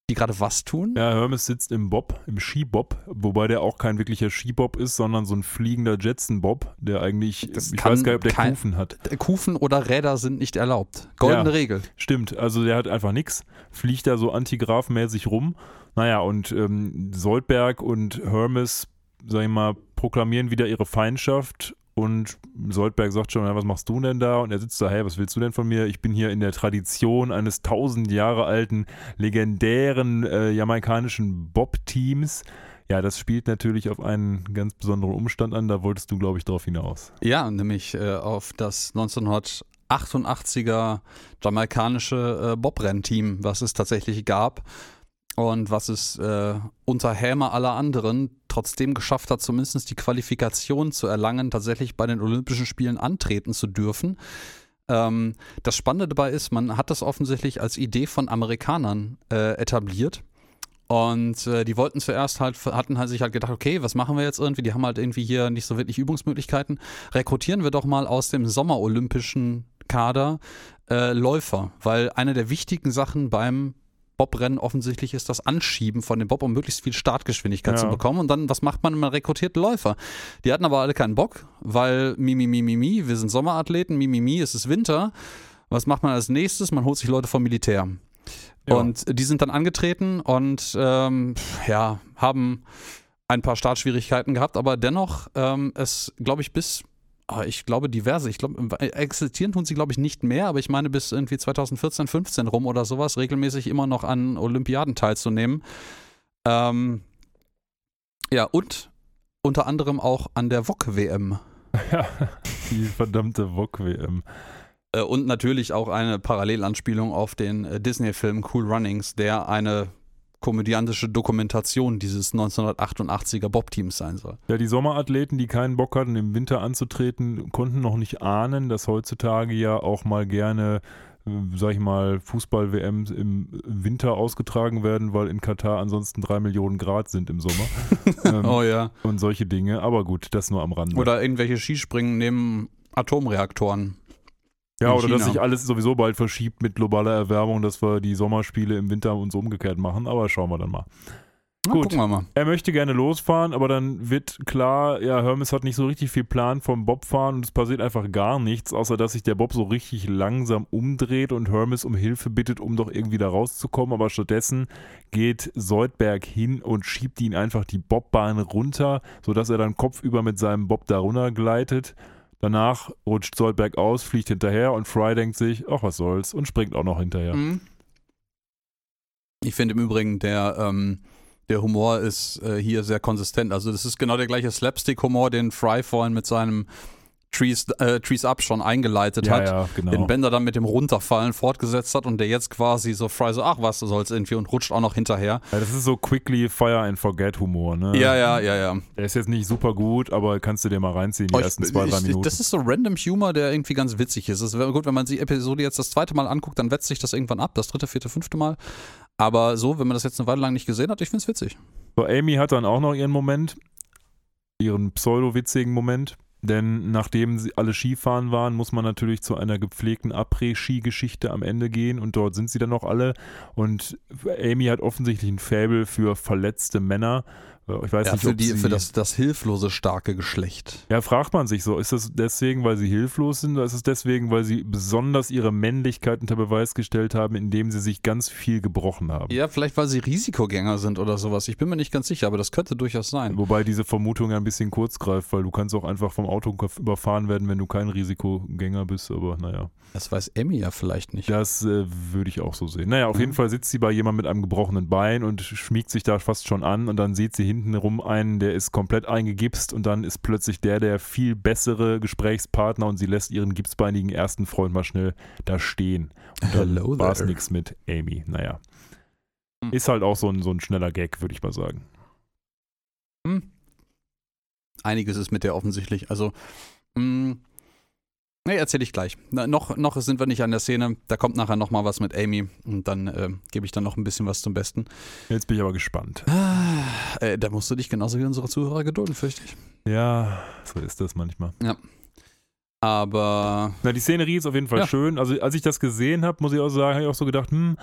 die gerade was tun? Ja, Hermes sitzt im Bob, im Skibob, wobei der auch kein wirklicher Skibob ist, sondern so ein fliegender Jetson-Bob, der eigentlich, Das ich weiß gar nicht, ob der kein- Kufen hat. Kufen oder Räder sind nicht erlaubt. Goldene Ja. Regel. Stimmt, also der hat einfach nichts, fliegt da so antigrafmäßig rum. Naja, und ähm, Soldberg und Hermes, sag ich mal, proklamieren wieder ihre Feindschaft und Soldberg sagt schon, was machst du denn da? Und er sitzt da, hey, was willst du denn von mir? Ich bin hier in der Tradition eines tausend Jahre alten, legendären äh, jamaikanischen Bob-Teams. Ja, das spielt natürlich auf einen ganz besonderen Umstand an, da wolltest du, glaube ich, drauf hinaus. Ja, nämlich äh, auf das 1988er jamaikanische äh, Bobrennteam, was es tatsächlich gab und was es äh, unter Häme aller anderen trotzdem geschafft hat, zumindest die Qualifikation zu erlangen, tatsächlich bei den Olympischen Spielen antreten zu dürfen. Ähm, das Spannende dabei ist, man hat das offensichtlich als Idee von Amerikanern äh, etabliert. Und äh, die wollten zuerst halt, hatten halt sich halt gedacht, okay, was machen wir jetzt irgendwie? Die haben halt irgendwie hier nicht so wirklich Übungsmöglichkeiten. Rekrutieren wir doch mal aus dem sommerolympischen Kader äh, Läufer, weil eine der wichtigen Sachen beim Bobrennen offensichtlich ist das Anschieben von dem Bob, um möglichst viel Startgeschwindigkeit Ja. zu bekommen. Und dann, was macht man? Man rekrutiert Läufer. Die hatten aber alle keinen Bock, weil mi, mi, mi, mi, mi, wir sind Sommerathleten, mi, mi, mi, es ist Winter. Was macht man als nächstes? Man holt sich Leute vom Militär. Ja. Und die sind dann angetreten und ähm, ja, haben ein paar Startschwierigkeiten gehabt, aber dennoch ähm, es, glaube ich, bis, ich glaube, diverse, ich glaube, existieren tun sie, glaube ich, nicht mehr, aber ich meine, bis irgendwie 2014, 15 rum oder sowas, regelmäßig immer noch an Olympiaden teilzunehmen. Ähm, ja, und unter anderem auch an der VOG-WM. Ja, die verdammte VOG-WM. Äh, und natürlich auch eine Parallelanspielung auf den äh, Disney-Film Cool Runnings, der eine komödiantische Dokumentation dieses 1988er Bob-Teams sein soll. Ja, die Sommerathleten, die keinen Bock hatten, im Winter anzutreten, konnten noch nicht ahnen, dass heutzutage ja auch mal gerne, äh, sag ich mal, Fußball-WMs im Winter ausgetragen werden, weil in Katar ansonsten drei Millionen Grad sind im Sommer. ähm, Oh ja. Und solche Dinge. Aber gut, das nur am Rande. Oder irgendwelche Skispringen neben Atomreaktoren. Ja, oder dass China. sich alles sowieso bald verschiebt mit globaler Erwärmung, dass wir die Sommerspiele im Winter uns umgekehrt machen. Aber schauen wir dann mal. Na, Gut. Gucken wir mal. Er möchte gerne losfahren, aber dann wird klar, ja, Hermes hat nicht so richtig viel Plan vom Bobfahren und es passiert einfach gar nichts, außer dass sich der Bob so richtig langsam umdreht und Hermes um Hilfe bittet, um doch irgendwie da rauszukommen. Aber stattdessen geht Soldberg hin und schiebt ihn einfach die Bobbahn runter, sodass er dann kopfüber mit seinem Bob da runter gleitet. Danach rutscht Soldberg aus, fliegt hinterher und Fry denkt sich, ach was soll's, und springt auch noch hinterher. Mhm. Ich finde im Übrigen, der, ähm, der Humor ist äh, hier sehr konsistent. Also das ist genau der gleiche Slapstick-Humor, den Fry vorhin mit seinem Trees, äh, Trees Up schon eingeleitet Ja, hat. ja, genau. Den Bender dann mit dem Runterfallen fortgesetzt hat und der jetzt quasi so Fry so, ach was soll's irgendwie und rutscht auch noch hinterher. Ja, das ist so quickly Fire and Forget Humor, ne? Ja, ja, ja, ja. Der ist jetzt nicht super gut, aber kannst du dir mal reinziehen, die Oh, ersten ich, zwei, drei ich, Minuten. Das ist so random Humor, der irgendwie ganz witzig ist. Es wäre gut, wenn man die Episode jetzt das zweite Mal anguckt, dann wetzt sich das irgendwann ab, das dritte, vierte, fünfte Mal. Aber so, wenn man das jetzt eine Weile lang nicht gesehen hat, ich finde es witzig. So, Amy hat dann auch noch ihren Moment, ihren pseudo-witzigen Moment. Denn nachdem sie alle Skifahren waren, muss man natürlich zu einer gepflegten Après-Ski-Geschichte am Ende gehen und dort sind sie dann noch alle. Und Amy hat offensichtlich ein Faible für verletzte Männer. Ich weiß Ja, nicht, für, die, für das, das hilflose, starke Geschlecht. Ja, fragt man sich so, ist das deswegen, weil sie hilflos sind oder ist es deswegen, weil sie besonders ihre Männlichkeit unter Beweis gestellt haben, indem sie sich ganz viel gebrochen haben? Ja, vielleicht weil sie Risikogänger sind oder sowas. Ich bin mir nicht ganz sicher, aber das könnte durchaus sein. Wobei diese Vermutung ja ein bisschen kurz greift, weil du kannst auch einfach vom Auto überfahren werden, wenn du kein Risikogänger bist, aber naja. Das weiß Emmy ja vielleicht nicht. Das äh, würde ich auch so sehen. Naja, auf Mhm. jeden Fall sitzt sie bei jemandem mit einem gebrochenen Bein und schmiegt sich da fast schon an und dann sieht sie hinten rum einen, der ist komplett eingegipst und dann ist plötzlich der der viel bessere Gesprächspartner und sie lässt ihren gipsbeinigen ersten Freund mal schnell da stehen. Und dann war es nichts mit Amy. Naja. Hm. Ist halt auch so ein, so ein schneller Gag, würde ich mal sagen. Hm. Einiges ist mit der offensichtlich. Also, mh, nee, erzähle ich gleich. Na, noch, noch sind wir nicht an der Szene. Da kommt nachher noch mal was mit Amy und dann äh, gebe ich dann noch ein bisschen was zum Besten. Jetzt bin ich aber gespannt. Ah, äh, da musst du dich genauso wie unsere Zuhörer gedulden, fürchte ich. Ja, so ist das manchmal. Aber Na, die Szenerie ist auf jeden Fall Ja. schön. Also, als ich das gesehen habe, muss ich auch sagen, habe ich auch so gedacht, hm,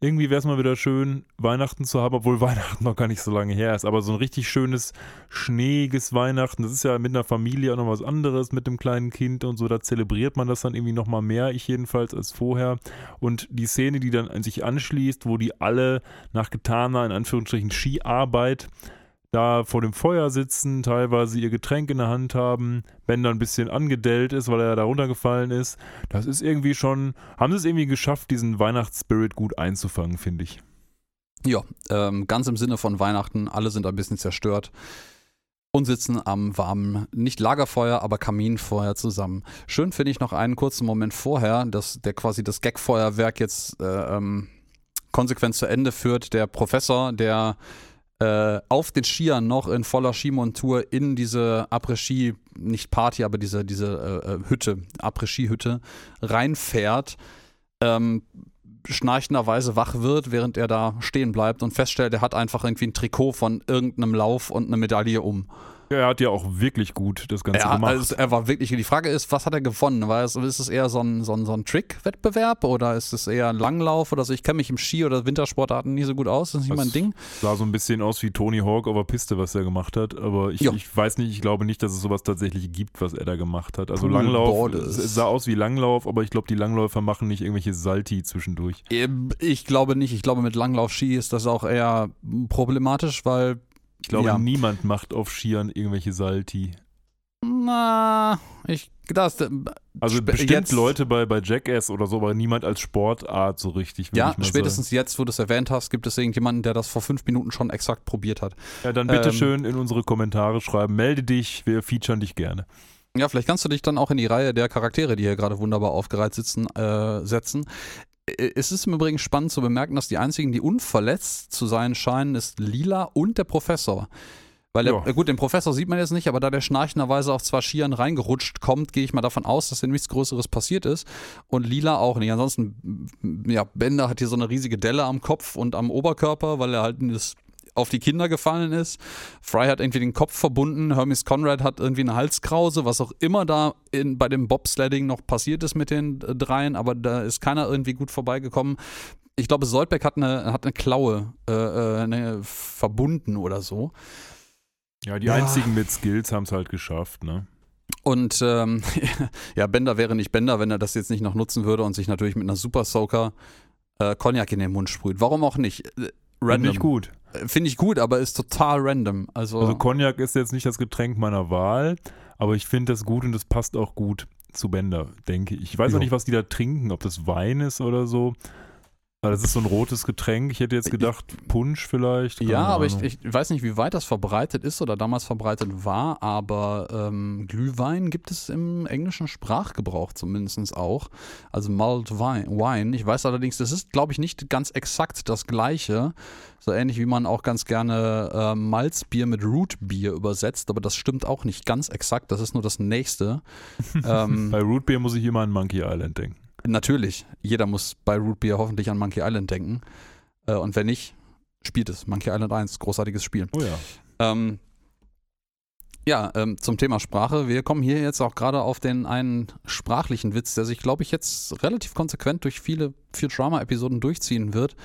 irgendwie wäre es mal wieder schön, Weihnachten zu haben, obwohl Weihnachten noch gar nicht so lange her ist. Aber so ein richtig schönes, schneeiges Weihnachten, das ist ja mit einer Familie auch noch was anderes, mit dem kleinen Kind und so. Da zelebriert man das dann irgendwie noch mal mehr, ich jedenfalls, als vorher. Und die Szene, die dann an sich anschließt, wo die alle nach getaner, in Anführungsstrichen, Skiarbeit da vor dem Feuer sitzen, teilweise ihr Getränk in der Hand haben, Ben dann ein bisschen angedellt ist, weil er da runtergefallen ist. Das ist irgendwie schon, haben sie es irgendwie geschafft, diesen Weihnachtsspirit gut einzufangen, finde ich. ja, ähm, ganz im Sinne von Weihnachten, alle sind ein bisschen zerstört und sitzen am warmen, nicht Lagerfeuer, aber Kaminfeuer zusammen. Schön finde ich noch einen kurzen Moment vorher, dass der quasi das Gagfeuerwerk jetzt äh, ähm, konsequent zu Ende führt. Der Professor, der äh, auf den Skiern noch in voller Skimontur in diese Après-Ski, nicht Party, aber diese, diese äh, äh, Hütte, Après-Ski-Hütte reinfährt, ähm, schnarchenderweise wach wird, während er da stehen bleibt und feststellt, er hat einfach irgendwie ein Trikot von irgendeinem Lauf und eine Medaille um. Ja, er hat ja auch wirklich gut das Ganze Er, gemacht. also er war wirklich, die Frage ist, was hat er gewonnen? War es, ist es eher so ein, so ein, so ein Trick-Wettbewerb oder ist es eher ein Langlauf oder so? Ich kenne mich im Ski- oder Wintersportarten nicht so gut aus, das ist nicht Das mein Ding. sah so ein bisschen aus wie Tony Hawk auf der Piste, was er gemacht hat. Aber ich, Ja. ich weiß nicht, ich glaube nicht, dass es sowas tatsächlich gibt, was er da gemacht hat. Also Pool Langlauf, Borders. es sah aus wie Langlauf, aber ich glaube, die Langläufer machen nicht irgendwelche Salti zwischendurch. Ähm, Ich glaube nicht. Ich glaube, mit Langlauf-Ski ist das auch eher problematisch, weil, Ich glaube, Ja. niemand macht auf Skiern irgendwelche Salti. na, ich, das, Also Sp- bestimmt jetzt- Leute bei, bei Jackass oder so, aber niemand als Sportart so richtig. ja, spätestens jetzt, wo du es erwähnt hast, gibt es irgendjemanden, der das vor fünf Minuten schon exakt probiert hat. Sagen. Ja, dann bitte ähm, schön in unsere Kommentare schreiben. Melde dich, wir featuren dich gerne. Ja, vielleicht kannst du dich dann auch in die Reihe der Charaktere, die hier gerade wunderbar aufgereiht sitzen, äh, setzen. Äh, Es ist im Übrigen spannend zu bemerken, dass die einzigen, die unverletzt zu sein scheinen, ist Lila und der Professor. Weil, der, Ja. äh, gut, den Professor sieht man jetzt nicht, aber da der schnarchenderweise auf zwei Skiern reingerutscht kommt, gehe ich mal davon aus, dass hier nichts Größeres passiert ist. Und Lila auch nicht. Ansonsten, ja, Bender hat hier so eine riesige Delle am Kopf und am Oberkörper, weil er halt das auf die Kinder gefallen ist. Fry hat irgendwie den Kopf verbunden. Hermes Conrad hat irgendwie eine Halskrause, was auch immer da in, bei dem Bobsledding noch passiert ist mit den äh, dreien, aber da ist keiner irgendwie gut vorbeigekommen. ich glaube, Soldbeck hat eine, hat eine Klaue äh, äh eine verbunden oder so. Ja, die ja. einzigen mit Skills haben es halt geschafft, ne? Und ähm, ja, Bender wäre nicht Bender, wenn er das jetzt nicht noch nutzen würde und sich natürlich mit einer Super Soaker äh, Cognac in den Mund sprüht. Warum auch nicht? Äh, random. Ich gut. Finde ich gut, aber ist total random. Also, also Cognac ist jetzt nicht das Getränk meiner Wahl, aber ich finde das gut und das passt auch gut zu Bender, denke ich. Ich weiß jo. auch nicht, was die da trinken, ob das Wein ist oder so. Das ist so ein rotes Getränk. Ich hätte jetzt gedacht, Punsch vielleicht. ja, aber ich, ich, weiß nicht, wie weit das verbreitet ist oder damals verbreitet war, aber ähm, Glühwein gibt es im englischen Sprachgebrauch zumindest auch. Also Mulled Wine. Ich weiß allerdings, das ist, glaube ich, nicht ganz exakt das gleiche. So ähnlich wie man auch ganz gerne äh, Malzbier mit Rootbier übersetzt, aber das stimmt auch nicht ganz exakt. Das ist nur das nächste. ähm, Bei Rootbier muss ich immer an Monkey Island denken. Natürlich, jeder muss bei Root Beer hoffentlich an Monkey Island denken. Äh, und wenn nicht, spielt es. Monkey Island 1, großartiges Spiel. Oh ja. Ähm, ja, ähm, zum Thema Sprache. Wir kommen hier jetzt auch gerade auf den einen sprachlichen Witz, der sich, glaube ich, jetzt relativ konsequent durch viele Futurama-Episoden durchziehen wird.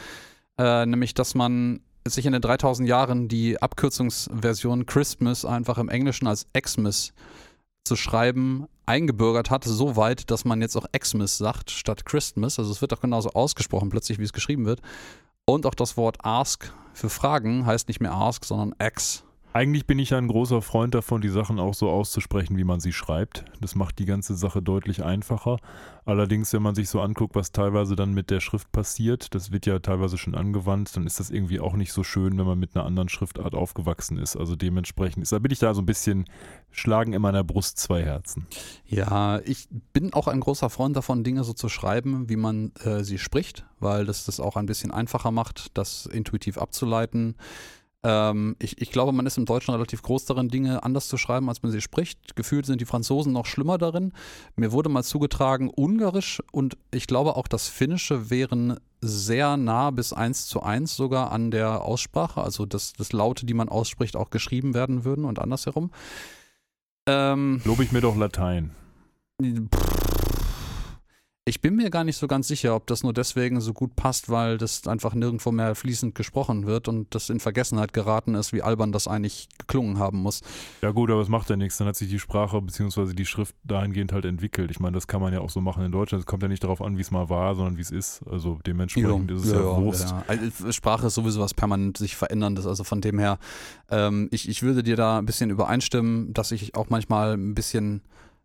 Äh, nämlich, dass man sich in den 3000 Jahren die Abkürzungsversion Christmas einfach im Englischen als Xmas zu schreiben eingebürgert hat, so weit, dass man jetzt auch Xmas sagt statt Christmas. Also es wird auch genauso ausgesprochen plötzlich, wie es geschrieben wird. Und auch das Wort ask für Fragen heißt nicht mehr ask, sondern X. Eigentlich bin ich ein großer Freund davon, die Sachen auch so auszusprechen, wie man sie schreibt. Das macht die ganze Sache deutlich einfacher. Allerdings, wenn man sich so anguckt, was teilweise dann mit der Schrift passiert, das wird ja teilweise schon angewandt, dann ist das irgendwie auch nicht so schön, wenn man mit einer anderen Schriftart aufgewachsen ist. Also dementsprechend ist, da bin ich da so ein bisschen schlagen in meiner Brust zwei Herzen. Ja, ich bin auch ein großer Freund davon, Dinge so zu schreiben, wie man äh, sie spricht, weil das das auch ein bisschen einfacher macht, das intuitiv abzuleiten. Ähm, ich, ich, glaube, man ist im Deutschen relativ groß darin, Dinge anders zu schreiben, als man sie spricht. Gefühlt sind die Franzosen noch schlimmer darin. Mir wurde mal zugetragen, Ungarisch und ich glaube auch das Finnische wären sehr nah bis eins zu eins sogar an der Aussprache, also dass, dass Laute, die man ausspricht, auch geschrieben werden würden und andersherum. Ähm, Lobe ich mir doch Latein. Pff, ich bin mir gar nicht so ganz sicher, ob das nur deswegen so gut passt, weil das einfach nirgendwo mehr fließend gesprochen wird und das in Vergessenheit geraten ist, wie albern das eigentlich geklungen haben muss. Ja gut, aber es macht ja nichts. Dann hat sich die Sprache bzw. die Schrift dahingehend halt entwickelt. Ich meine, das kann man ja auch so machen in Deutschland. Es kommt ja nicht darauf an, wie es mal war, sondern wie es ist. Also dementsprechend jo, ist es ja, ja Wurst. Ja. Also Sprache ist sowieso was permanent sich veränderndes. Also von dem her, ähm, ich, ich würde dir da ein bisschen übereinstimmen, dass ich auch manchmal ein bisschen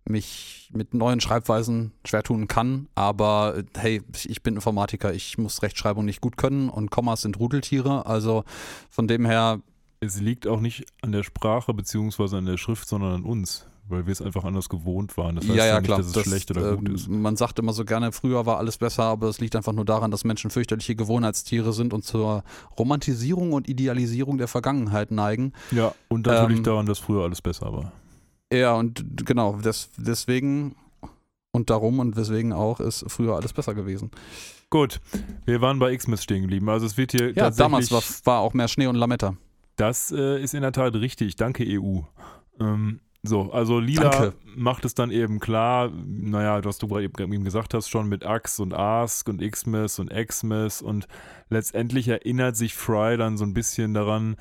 mich mit neuen Schreibweisen schwer tun kann, aber hey, ich bin Informatiker, ich muss Rechtschreibung nicht gut können und Kommas sind Rudeltiere, also von dem her. Es liegt auch nicht an der Sprache beziehungsweise an der Schrift, sondern an uns, weil wir es einfach anders gewohnt waren. Das heißt ja, ja, ja nicht, klar, dass es das, schlecht oder äh, gut ist. Man sagt immer so gerne, früher war alles besser, aber es liegt einfach nur daran, dass Menschen fürchterliche Gewohnheitstiere sind und zur Romantisierung und Idealisierung der Vergangenheit neigen. Ja, und natürlich ähm, daran, dass früher alles besser war. Ja, und genau, das, deswegen und darum und weswegen auch ist früher alles besser gewesen. Gut, wir waren bei Xmas stehen geblieben. Also es wird hier Ja, damals war, war, auch mehr Schnee und Lametta. Das äh, ist in der Tat richtig. Danke, EU. Ähm, so, also Lila Danke. macht es dann eben klar, naja, was du gerade eben gesagt hast, schon mit Ax und Ask und Xmas und Xmas und letztendlich erinnert sich Fry dann so ein bisschen daran,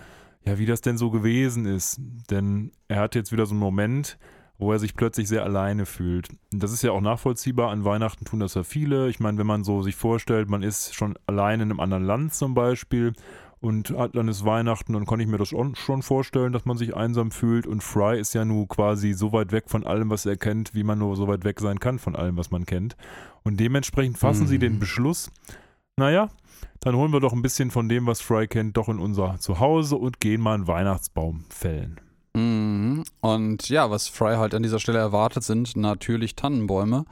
ja, wie das denn so gewesen ist. Denn er hat jetzt wieder so einen Moment, wo er sich plötzlich sehr alleine fühlt. Das ist ja auch nachvollziehbar. An Weihnachten tun das ja viele. Ich meine, wenn man so sich vorstellt, man ist schon allein in einem anderen Land zum Beispiel und hat dann ist Weihnachten, dann kann ich mir das schon vorstellen, dass man sich einsam fühlt. Und Fry ist ja nun quasi so weit weg von allem, was er kennt, wie man nur so weit weg sein kann von allem, was man kennt. Und dementsprechend fassen mhm. sie den Beschluss, naja, dann holen wir doch ein bisschen von dem, was Fry kennt, doch in unser Zuhause und gehen mal einen Weihnachtsbaum fällen. Mhm. Und ja, was Fry halt an dieser Stelle erwartet, sind natürlich Tannenbäume.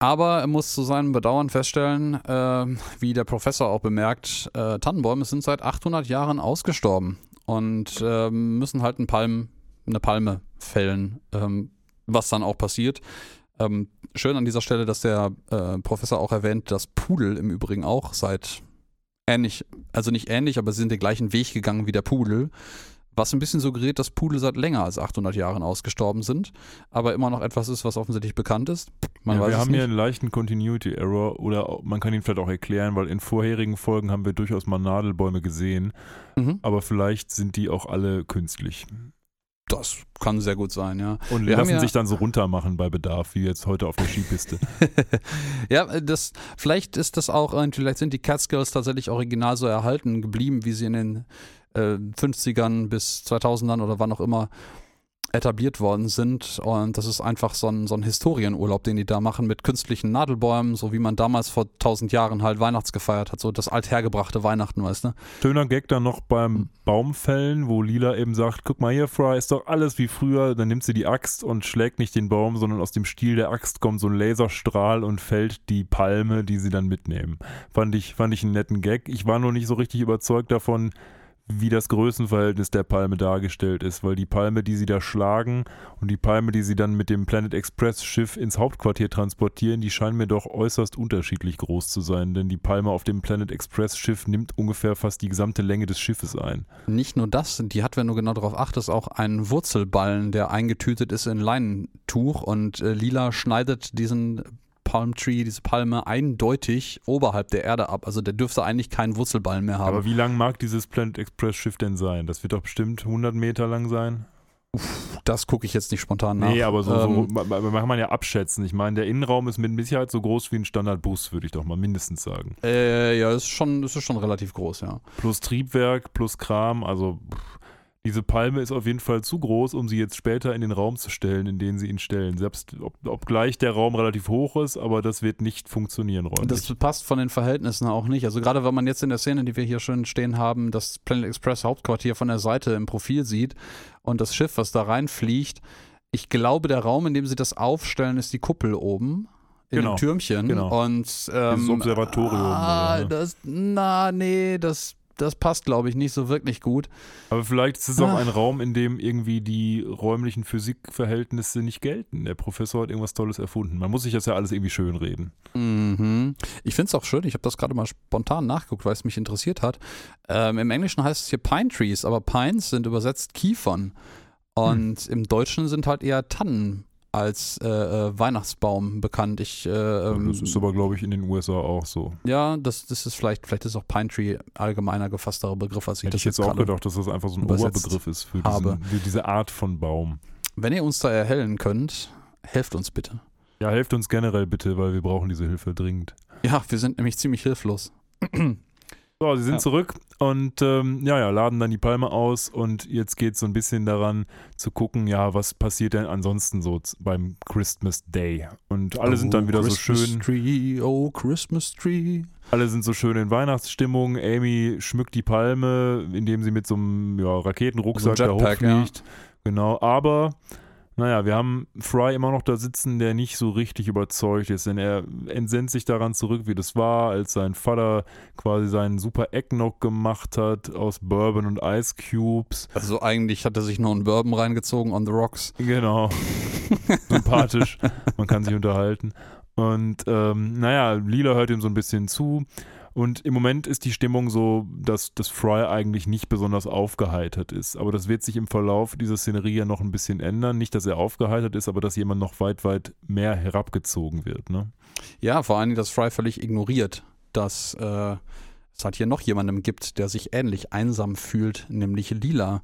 Aber er muss zu seinem Bedauern feststellen, äh, wie der Professor auch bemerkt, äh, Tannenbäume sind seit 800 Jahren ausgestorben und äh, müssen halt einen Palm, eine Palme fällen, ähm, was dann auch passiert. Ähm, schön an dieser Stelle, dass der äh, Professor auch erwähnt, dass Pudel im Übrigen auch seit ähnlich, also nicht ähnlich, aber sie sind den gleichen Weg gegangen wie der Pudel. Was ein bisschen suggeriert, dass Pudel seit länger als 800 Jahren ausgestorben sind, aber immer noch etwas ist, was offensichtlich bekannt ist. Man ja, weiß wir haben nicht. hier einen leichten Continuity Error oder man kann ihn vielleicht auch erklären, weil in vorherigen Folgen haben wir durchaus mal Nadelbäume gesehen, Mhm. aber vielleicht sind die auch alle künstlich Das kann sehr gut sein, ja. und Wir lassen ja- sich dann so runtermachen bei Bedarf, wie jetzt heute auf der Skipiste. ja, das, vielleicht ist das auch, vielleicht sind die Catskills tatsächlich original so erhalten geblieben, wie sie in den äh, 50ern bis 2000ern oder wann auch immer etabliert worden sind. Und das ist einfach so ein, so ein Historienurlaub, den die da machen mit künstlichen Nadelbäumen, so wie man damals vor 1000 Jahren halt Weihnachts gefeiert hat, so das althergebrachte Weihnachten, weißt du? Schöner Gag dann noch Hm. beim Baumfällen, wo Lila eben sagt, guck mal hier, Fry, ist doch alles wie früher. Dann nimmt sie die Axt und schlägt nicht den Baum, sondern aus dem Stiel der Axt kommt so ein Laserstrahl und fällt die Palme, die sie dann mitnehmen. Fand ich, fand ich einen netten Gag. Ich war nur nicht so richtig überzeugt davon, wie das Größenverhältnis der Palme dargestellt ist, weil die Palme, die sie da schlagen und die Palme, die sie dann mit dem Planet Express Schiff ins Hauptquartier transportieren, die scheinen mir doch äußerst unterschiedlich groß zu sein, denn die Palme auf dem Planet Express Schiff nimmt ungefähr fast die gesamte Länge des Schiffes ein. Nicht nur das, die hat, wenn du genau darauf achtest, auch einen Wurzelballen, der eingetütet ist in Leinentuch und äh, Lila schneidet diesen Palm Tree, diese Palme eindeutig oberhalb der Erde ab. Also der dürfte eigentlich keinen Wurzelballen mehr haben. Aber wie lang mag dieses Planet Express Schiff denn sein? Das wird doch bestimmt 100 Meter lang sein. das gucke ich jetzt nicht spontan nach. Nee, aber so, Ähm, so kann man ja abschätzen. Ich meine, der Innenraum ist mit Sicherheit so groß wie ein Standardbus, würde ich doch mal mindestens sagen. äh, ja, ist schon, ist schon relativ groß, ja. Plus Triebwerk, plus Kram, also diese Palme ist auf jeden Fall zu groß, um sie jetzt später in den Raum zu stellen, in den sie ihn stellen. Selbst ob, obgleich der Raum relativ hoch ist, aber das wird nicht funktionieren räumlich. Das passt von den Verhältnissen auch nicht. Also gerade wenn man jetzt in der Szene, die wir hier schön stehen haben, das Planet Express Hauptquartier von der Seite im Profil sieht und das Schiff, was da reinfliegt, ich glaube, der Raum, in dem sie das aufstellen, ist die Kuppel oben. In Genau, dem Türmchen. genau. Und ähm, Observatorium Ah, oder, ne? das, na, nee, das, das passt, glaube ich, nicht so wirklich gut. Aber vielleicht ist es auch Ah. ein Raum, in dem irgendwie die räumlichen Physikverhältnisse nicht gelten. Der Professor hat irgendwas Tolles erfunden. Man muss sich das ja alles irgendwie schön reden. Mhm. Ich finde es auch schön, ich habe das gerade mal spontan nachgeguckt, weil es mich interessiert hat. Ähm, Im Englischen heißt es hier Pine Trees, aber Pines sind übersetzt Kiefern. Und im Deutschen sind halt eher Tannen als äh, äh, Weihnachtsbaum bekannt. Ich, äh, ähm, das ist aber, glaube ich, in den USA auch so. ja, das, das ist vielleicht, vielleicht ist auch Pine Tree allgemeiner gefassterer Begriff, als ich Hätte das ich jetzt auch gerade- gedacht, dass das einfach so ein Oberbegriff ist für, diesen, für diese Art von Baum. Wenn ihr uns da erhellen könnt, helft uns bitte. Ja, helft uns generell bitte, weil wir brauchen diese Hilfe dringend. Ja, wir sind nämlich ziemlich hilflos. So, sie sind Ja. zurück und ähm, ja, ja, laden dann die Palme aus und jetzt geht es so ein bisschen daran zu gucken, ja, was passiert denn ansonsten so beim Christmas Day. Und alle sind dann wieder so Oh, Christmas schön, Tree, oh Christmas Tree. alle sind so schön in Weihnachtsstimmung. Amy schmückt die Palme, indem sie mit so einem ja, Raketenrucksack So ein da Jetpack, ja. hochfliegt. Genau, aber naja, wir haben Fry immer noch da sitzen, der nicht so richtig überzeugt ist, denn er entsennt sich daran zurück, wie das war, als sein Vater quasi seinen super Eggnog gemacht hat aus Bourbon und Ice Cubes. Also eigentlich hat er sich nur einen Bourbon reingezogen on the rocks. Genau. Sympathisch. Man kann sich unterhalten. Und ähm, naja, Lila hört ihm so ein bisschen zu. Und im Moment ist die Stimmung so, dass das Fry eigentlich nicht besonders aufgeheitert ist. Aber das wird sich im Verlauf dieser Szenerie ja noch ein bisschen ändern. Nicht, dass er aufgeheitert ist, aber dass jemand noch weit, weit mehr herabgezogen wird. Ne? Ja, vor allem, dass Fry völlig ignoriert, dass äh, es halt hier noch jemandem gibt, der sich ähnlich einsam fühlt, nämlich Lila.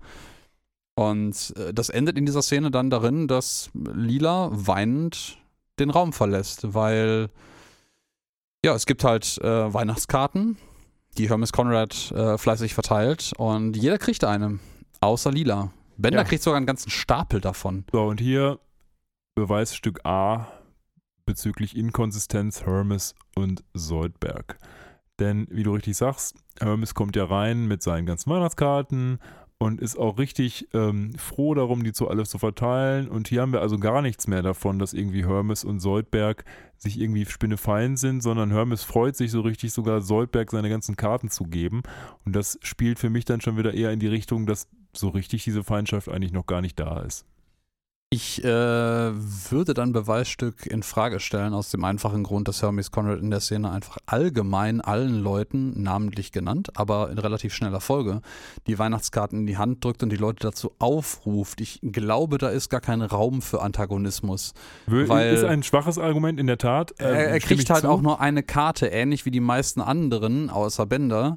Und äh, das endet in dieser Szene dann darin, dass Lila weinend den Raum verlässt, weil ja, es gibt halt äh, Weihnachtskarten, die Hermes Conrad äh, fleißig verteilt und jeder kriegt eine, außer Lila. Bender Ja. kriegt sogar einen ganzen Stapel davon. So, und hier Beweisstück A bezüglich Inkonsistenz Hermes und Soldberg. Denn, wie du richtig sagst, Hermes kommt ja rein mit seinen ganzen Weihnachtskarten und ist auch richtig ähm, froh darum, die zu alles zu verteilen. Und hier haben wir also gar nichts mehr davon, dass irgendwie Hermes und Soldberg sich irgendwie spinnefein sind, sondern Hermes freut sich so richtig, sogar Soldberg seine ganzen Karten zu geben. Und das spielt für mich dann schon wieder eher in die Richtung, dass so richtig diese Feindschaft eigentlich noch gar nicht da ist. Ich äh, würde dann Beweisstück in Frage stellen, aus dem einfachen Grund, dass Hermes Conrad in der Szene einfach allgemein allen Leuten, namentlich genannt, aber in relativ schneller Folge, die Weihnachtskarten in die Hand drückt und die Leute dazu aufruft. Ich glaube, da ist gar kein Raum für Antagonismus. Weil ist ein schwaches Argument in der Tat. Äh, er, er kriegt halt zu. auch nur eine Karte, ähnlich wie die meisten anderen, außer Bender.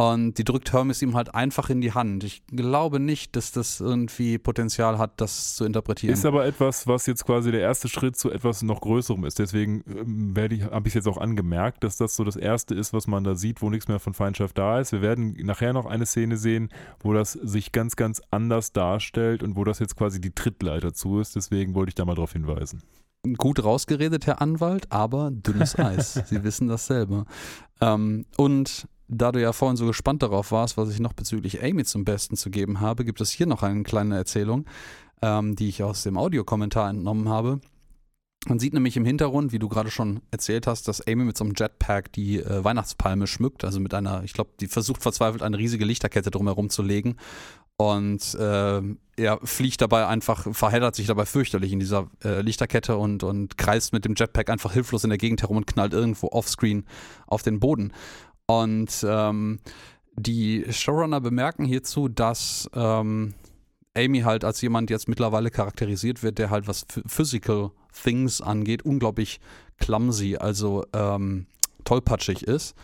Und die drückt Hermes ihm halt einfach in die Hand. Ich glaube nicht, dass das irgendwie Potenzial hat, das zu interpretieren. Ist aber etwas, was jetzt quasi der erste Schritt zu etwas noch Größerem ist. Deswegen ähm, habe ich es jetzt auch angemerkt, dass das so das Erste ist, was man da sieht, wo nichts mehr von Feindschaft da ist. Wir werden nachher noch eine Szene sehen, wo das sich ganz, ganz anders darstellt und wo das jetzt quasi die Trittleiter zu ist. Deswegen wollte ich da mal darauf hinweisen gut rausgeredet, Herr Anwalt, aber dünnes Eis. Sie wissen das selber. Ähm, und da du ja vorhin so gespannt darauf warst, was ich noch bezüglich Amy zum Besten zu geben habe, gibt es hier noch eine kleine Erzählung, ähm, die ich aus dem Audiokommentar entnommen habe. Man sieht nämlich im Hintergrund, wie du gerade schon erzählt hast, dass Amy mit so einem Jetpack die äh, Weihnachtspalme schmückt, also mit einer, ich glaube, die versucht verzweifelt eine riesige Lichterkette drumherum zu legen. Und äh, er fliegt dabei einfach, verheddert sich dabei fürchterlich in dieser äh, Lichterkette und, und kreist mit dem Jetpack einfach hilflos in der Gegend herum und knallt irgendwo offscreen auf den Boden. Und ähm, die Showrunner bemerken hierzu, dass ähm, Amy halt als jemand jetzt mittlerweile charakterisiert wird, der halt was Physical Things angeht, unglaublich clumsy, also ähm, tollpatschig ist.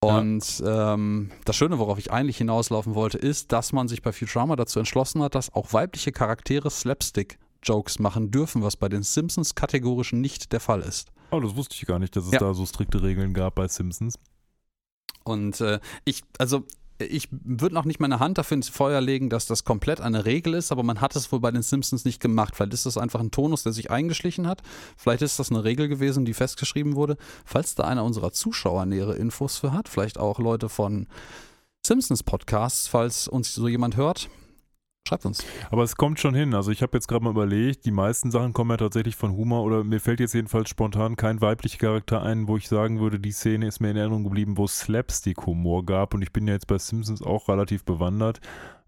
Und ja. ähm, das Schöne, worauf ich eigentlich hinauslaufen wollte, ist, dass man sich bei Futurama dazu entschlossen hat, dass auch weibliche Charaktere Slapstick-Jokes machen dürfen, was bei den Simpsons kategorisch nicht der Fall ist. Oh, das wusste ich gar nicht, dass es ja. da so strikte Regeln gab bei Simpsons. Und äh, ich, also ich würde noch nicht meine Hand dafür ins Feuer legen, dass das komplett eine Regel ist, aber man hat es wohl bei den Simpsons nicht gemacht. Vielleicht ist das einfach ein Tonus, der sich eingeschlichen hat. Vielleicht ist das eine Regel gewesen, die festgeschrieben wurde. Falls da einer unserer Zuschauer nähere Infos für hat, vielleicht auch Leute von Simpsons Podcasts, falls uns so jemand hört, Schreibt uns. Aber es kommt schon hin. Also ich habe jetzt gerade mal überlegt, die meisten Sachen kommen ja tatsächlich von Humor oder mir fällt jetzt jedenfalls spontan kein weiblicher Charakter ein, wo ich sagen würde, die Szene ist mir in Erinnerung geblieben, wo es Slapstick-Humor gab und ich bin ja jetzt bei Simpsons auch relativ bewandert.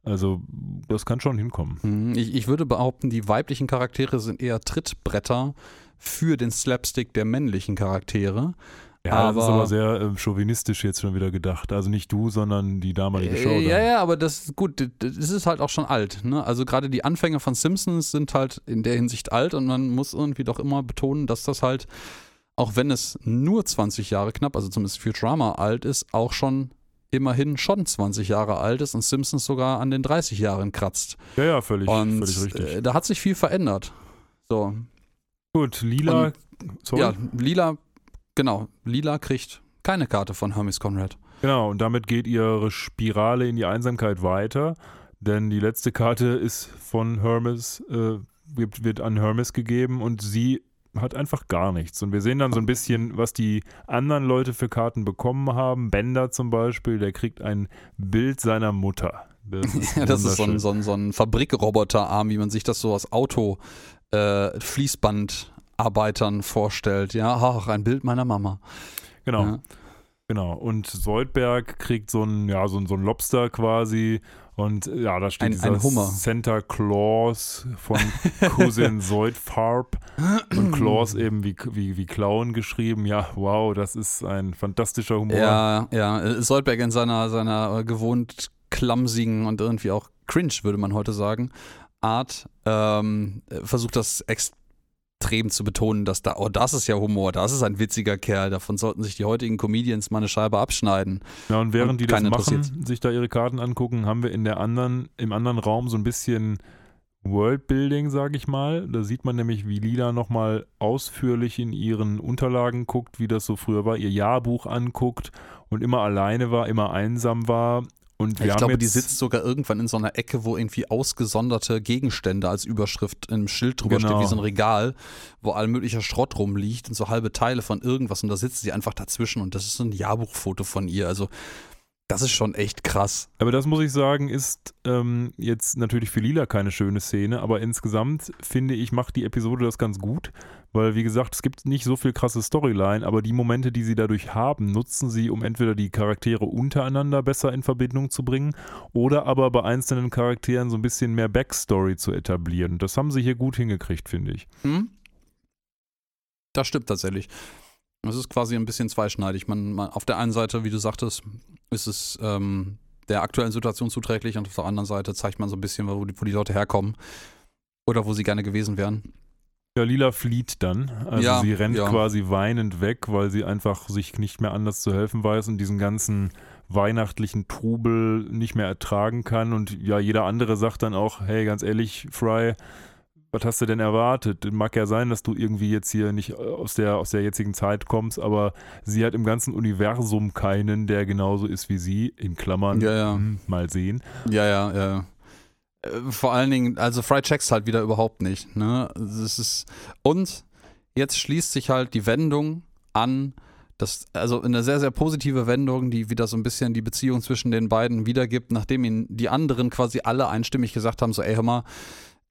Also das kann schon hinkommen. Mhm. Ich, ich würde behaupten, die weiblichen Charaktere sind eher Trittbretter für den Slapstick der männlichen Charaktere. Ja, aber, das ist aber sehr äh, chauvinistisch jetzt schon wieder gedacht. Also nicht du, sondern die damalige Show. Äh, ja, ja, aber das ist gut, das ist halt auch schon alt. Ne? Also gerade die Anfänge von Simpsons sind halt in der Hinsicht alt und man muss irgendwie doch immer betonen, dass das halt, auch wenn es nur 20 Jahre knapp, also zumindest Futurama alt ist, auch schon immerhin schon 20 Jahre alt ist und Simpsons sogar an den 30 Jahren kratzt. Ja, ja, völlig, und, völlig richtig. Äh, da hat sich viel verändert. So. Gut, Lila. Und, ja, Lila Genau, Lila kriegt keine Karte von Hermes Conrad. Genau, und damit geht ihre Spirale in die Einsamkeit weiter, denn die letzte Karte ist von Hermes, äh, wird, wird an Hermes gegeben und sie hat einfach gar nichts. Und wir sehen dann so ein bisschen, was die anderen Leute für Karten bekommen haben. Bender zum Beispiel, der kriegt ein Bild seiner Mutter. Das ist, ja, das ist so ein, so ein, so ein Fabrikroboterarm, wie man sich das so aus Auto äh, Fließband Arbeitern vorstellt. Ja, ach, ein Bild meiner Mama. Genau. Ja. Genau. Und Soldberg kriegt so ein, ja, so, so ein Lobster quasi. Und ja, da steht ein, dieser ein Hummer. Santa Claus von Cousin Soldfarb. Und Claus eben wie, wie, wie Clown geschrieben. Ja, wow, das ist ein fantastischer Humor. Ja, ja. Soldberg in seiner, seiner gewohnt clumsigen und irgendwie auch cringe, würde man heute sagen, Art ähm, versucht das ex extrem zu betonen, dass da, oh, das ist ja Humor, das ist ein witziger Kerl, davon sollten sich die heutigen Comedians mal eine Scheibe abschneiden. Ja, und während und die das machen, sich da ihre Karten angucken, haben wir in der anderen, im anderen Raum so ein bisschen Worldbuilding, sage ich mal. Da sieht man nämlich, wie Lila nochmal ausführlich in ihren Unterlagen guckt, wie das so früher war, ihr Jahrbuch anguckt und immer alleine war, immer einsam war und ich glaube, die sitzt sogar irgendwann in so einer Ecke, wo irgendwie ausgesonderte Gegenstände als Überschrift im Schild drüber genau. steht, wie so ein Regal, wo all möglicher Schrott rumliegt und so halbe Teile von irgendwas und da sitzt sie einfach dazwischen und das ist so ein Jahrbuchfoto von ihr. Also Das ist schon echt krass. Aber das muss ich sagen, ist ähm, jetzt natürlich für Lila keine schöne Szene, aber insgesamt finde ich, macht die Episode das ganz gut, weil wie gesagt, es gibt nicht so viel krasse Storyline, aber die Momente, die sie dadurch haben, nutzen sie, um entweder die Charaktere untereinander besser in Verbindung zu bringen oder aber bei einzelnen Charakteren so ein bisschen mehr Backstory zu etablieren. Das haben sie hier gut hingekriegt, finde ich. Hm? Das stimmt tatsächlich. Es ist quasi ein bisschen zweischneidig. Man, man, auf der einen Seite, wie du sagtest, ist es ähm, der aktuellen Situation zuträglich und auf der anderen Seite zeigt man so ein bisschen, wo die, wo die Leute herkommen oder wo sie gerne gewesen wären. Ja, Lila flieht dann. Also Ja, sie rennt ja. quasi weinend weg, weil sie einfach sich nicht mehr anders zu helfen weiß und diesen ganzen weihnachtlichen Trubel nicht mehr ertragen kann. Und ja, jeder andere sagt dann auch, hey, ganz ehrlich, Fry, was hast du denn erwartet? Mag ja sein, dass du irgendwie jetzt hier nicht aus der, aus der jetzigen Zeit kommst, aber sie hat im ganzen Universum keinen, der genauso ist wie sie, in Klammern, Ja, ja. hm, mal sehen. Ja, ja, ja. Äh, Vor allen Dingen, also Fry checks halt wieder überhaupt nicht. Ne? Das ist, und jetzt schließt sich halt die Wendung an, das, also eine sehr, sehr positive Wendung, die wieder so ein bisschen die Beziehung zwischen den beiden wiedergibt, nachdem ihn die anderen quasi alle einstimmig gesagt haben: so, ey, hör mal,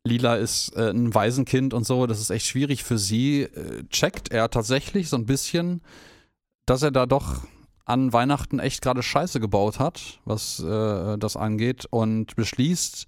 Lila ist äh, ein Waisenkind und so, das ist echt schwierig für sie. Äh, checkt er tatsächlich so ein bisschen, dass er da doch an Weihnachten echt gerade Scheiße gebaut hat, was äh, das angeht, und beschließt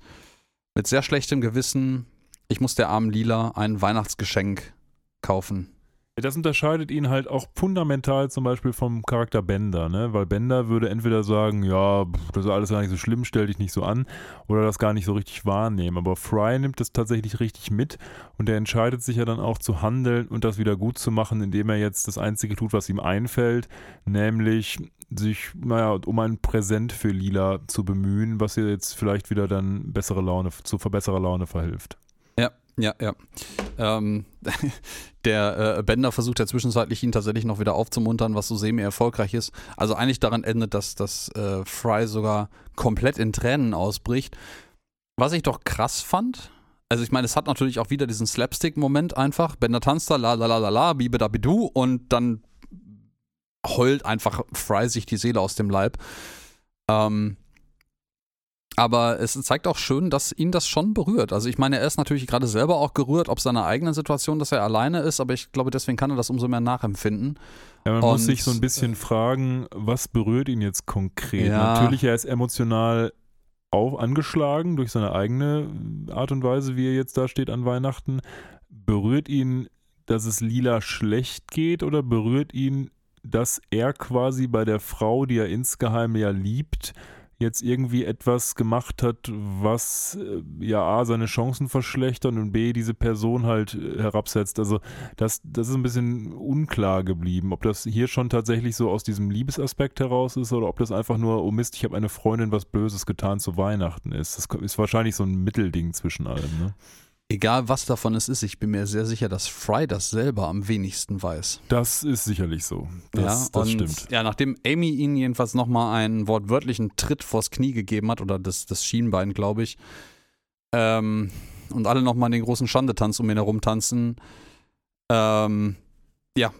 mit sehr schlechtem Gewissen, ich muss der armen Lila ein Weihnachtsgeschenk kaufen. Das unterscheidet ihn halt auch fundamental zum Beispiel vom Charakter Bender, ne? Weil Bender würde entweder sagen, ja, das ist alles gar nicht so schlimm, stell dich nicht so an, oder das gar nicht so richtig wahrnehmen. Aber Fry nimmt das tatsächlich richtig mit und er entscheidet sich ja dann auch zu handeln und das wieder gut zu machen, indem er jetzt das Einzige tut, was ihm einfällt, nämlich sich, naja, um ein Präsent für Lila zu bemühen, was ihr jetzt vielleicht wieder dann bessere Laune, zu verbesserer Laune verhilft. Ja, ja. Ähm, der äh, Bender versucht ja zwischenzeitlich ihn tatsächlich noch wieder aufzumuntern, was so semi-erfolgreich ist. Also eigentlich daran endet, dass, dass äh, Fry sogar komplett in Tränen ausbricht. Was ich doch krass fand, also ich meine, es hat natürlich auch wieder diesen Slapstick-Moment einfach. Bender tanzt da, la la la la la, bibe da bidu und dann heult einfach Fry sich die Seele aus dem Leib. Ähm, aber es zeigt auch schön, dass ihn das schon berührt. Also ich meine, er ist natürlich gerade selber auch gerührt, ob seiner eigenen Situation, dass er alleine ist, aber ich glaube, deswegen kann er das umso mehr nachempfinden. Ja, man muss Und, sich so ein bisschen fragen, was berührt ihn jetzt konkret? Ja. Natürlich, er ist emotional auch angeschlagen durch seine eigene Art und Weise, wie er jetzt da steht an Weihnachten. Berührt ihn, dass es Lila schlecht geht oder berührt ihn, dass er quasi bei der Frau, die er insgeheim ja liebt, jetzt irgendwie etwas gemacht hat, was äh, ja A, seine Chancen verschlechtert und B, diese Person halt äh, herabsetzt. Also das, das ist ein bisschen unklar geblieben, ob das hier schon tatsächlich so aus diesem Liebesaspekt heraus ist oder ob das einfach nur, oh Mist, ich habe eine Freundin was Böses getan zu Weihnachten ist. Das ist wahrscheinlich so ein Mittelding zwischen allem. Ne? Egal was davon es ist, ich bin mir sehr sicher, dass Fry das selber am wenigsten weiß. Das ist sicherlich so. Das, ja, das und stimmt. Ja, nachdem Amy ihn jedenfalls nochmal einen wortwörtlichen Tritt vors Knie gegeben hat, oder das, das Schienbein, glaube ich, ähm, und alle nochmal den großen Schandetanz um ihn herum tanzen, ähm, ja,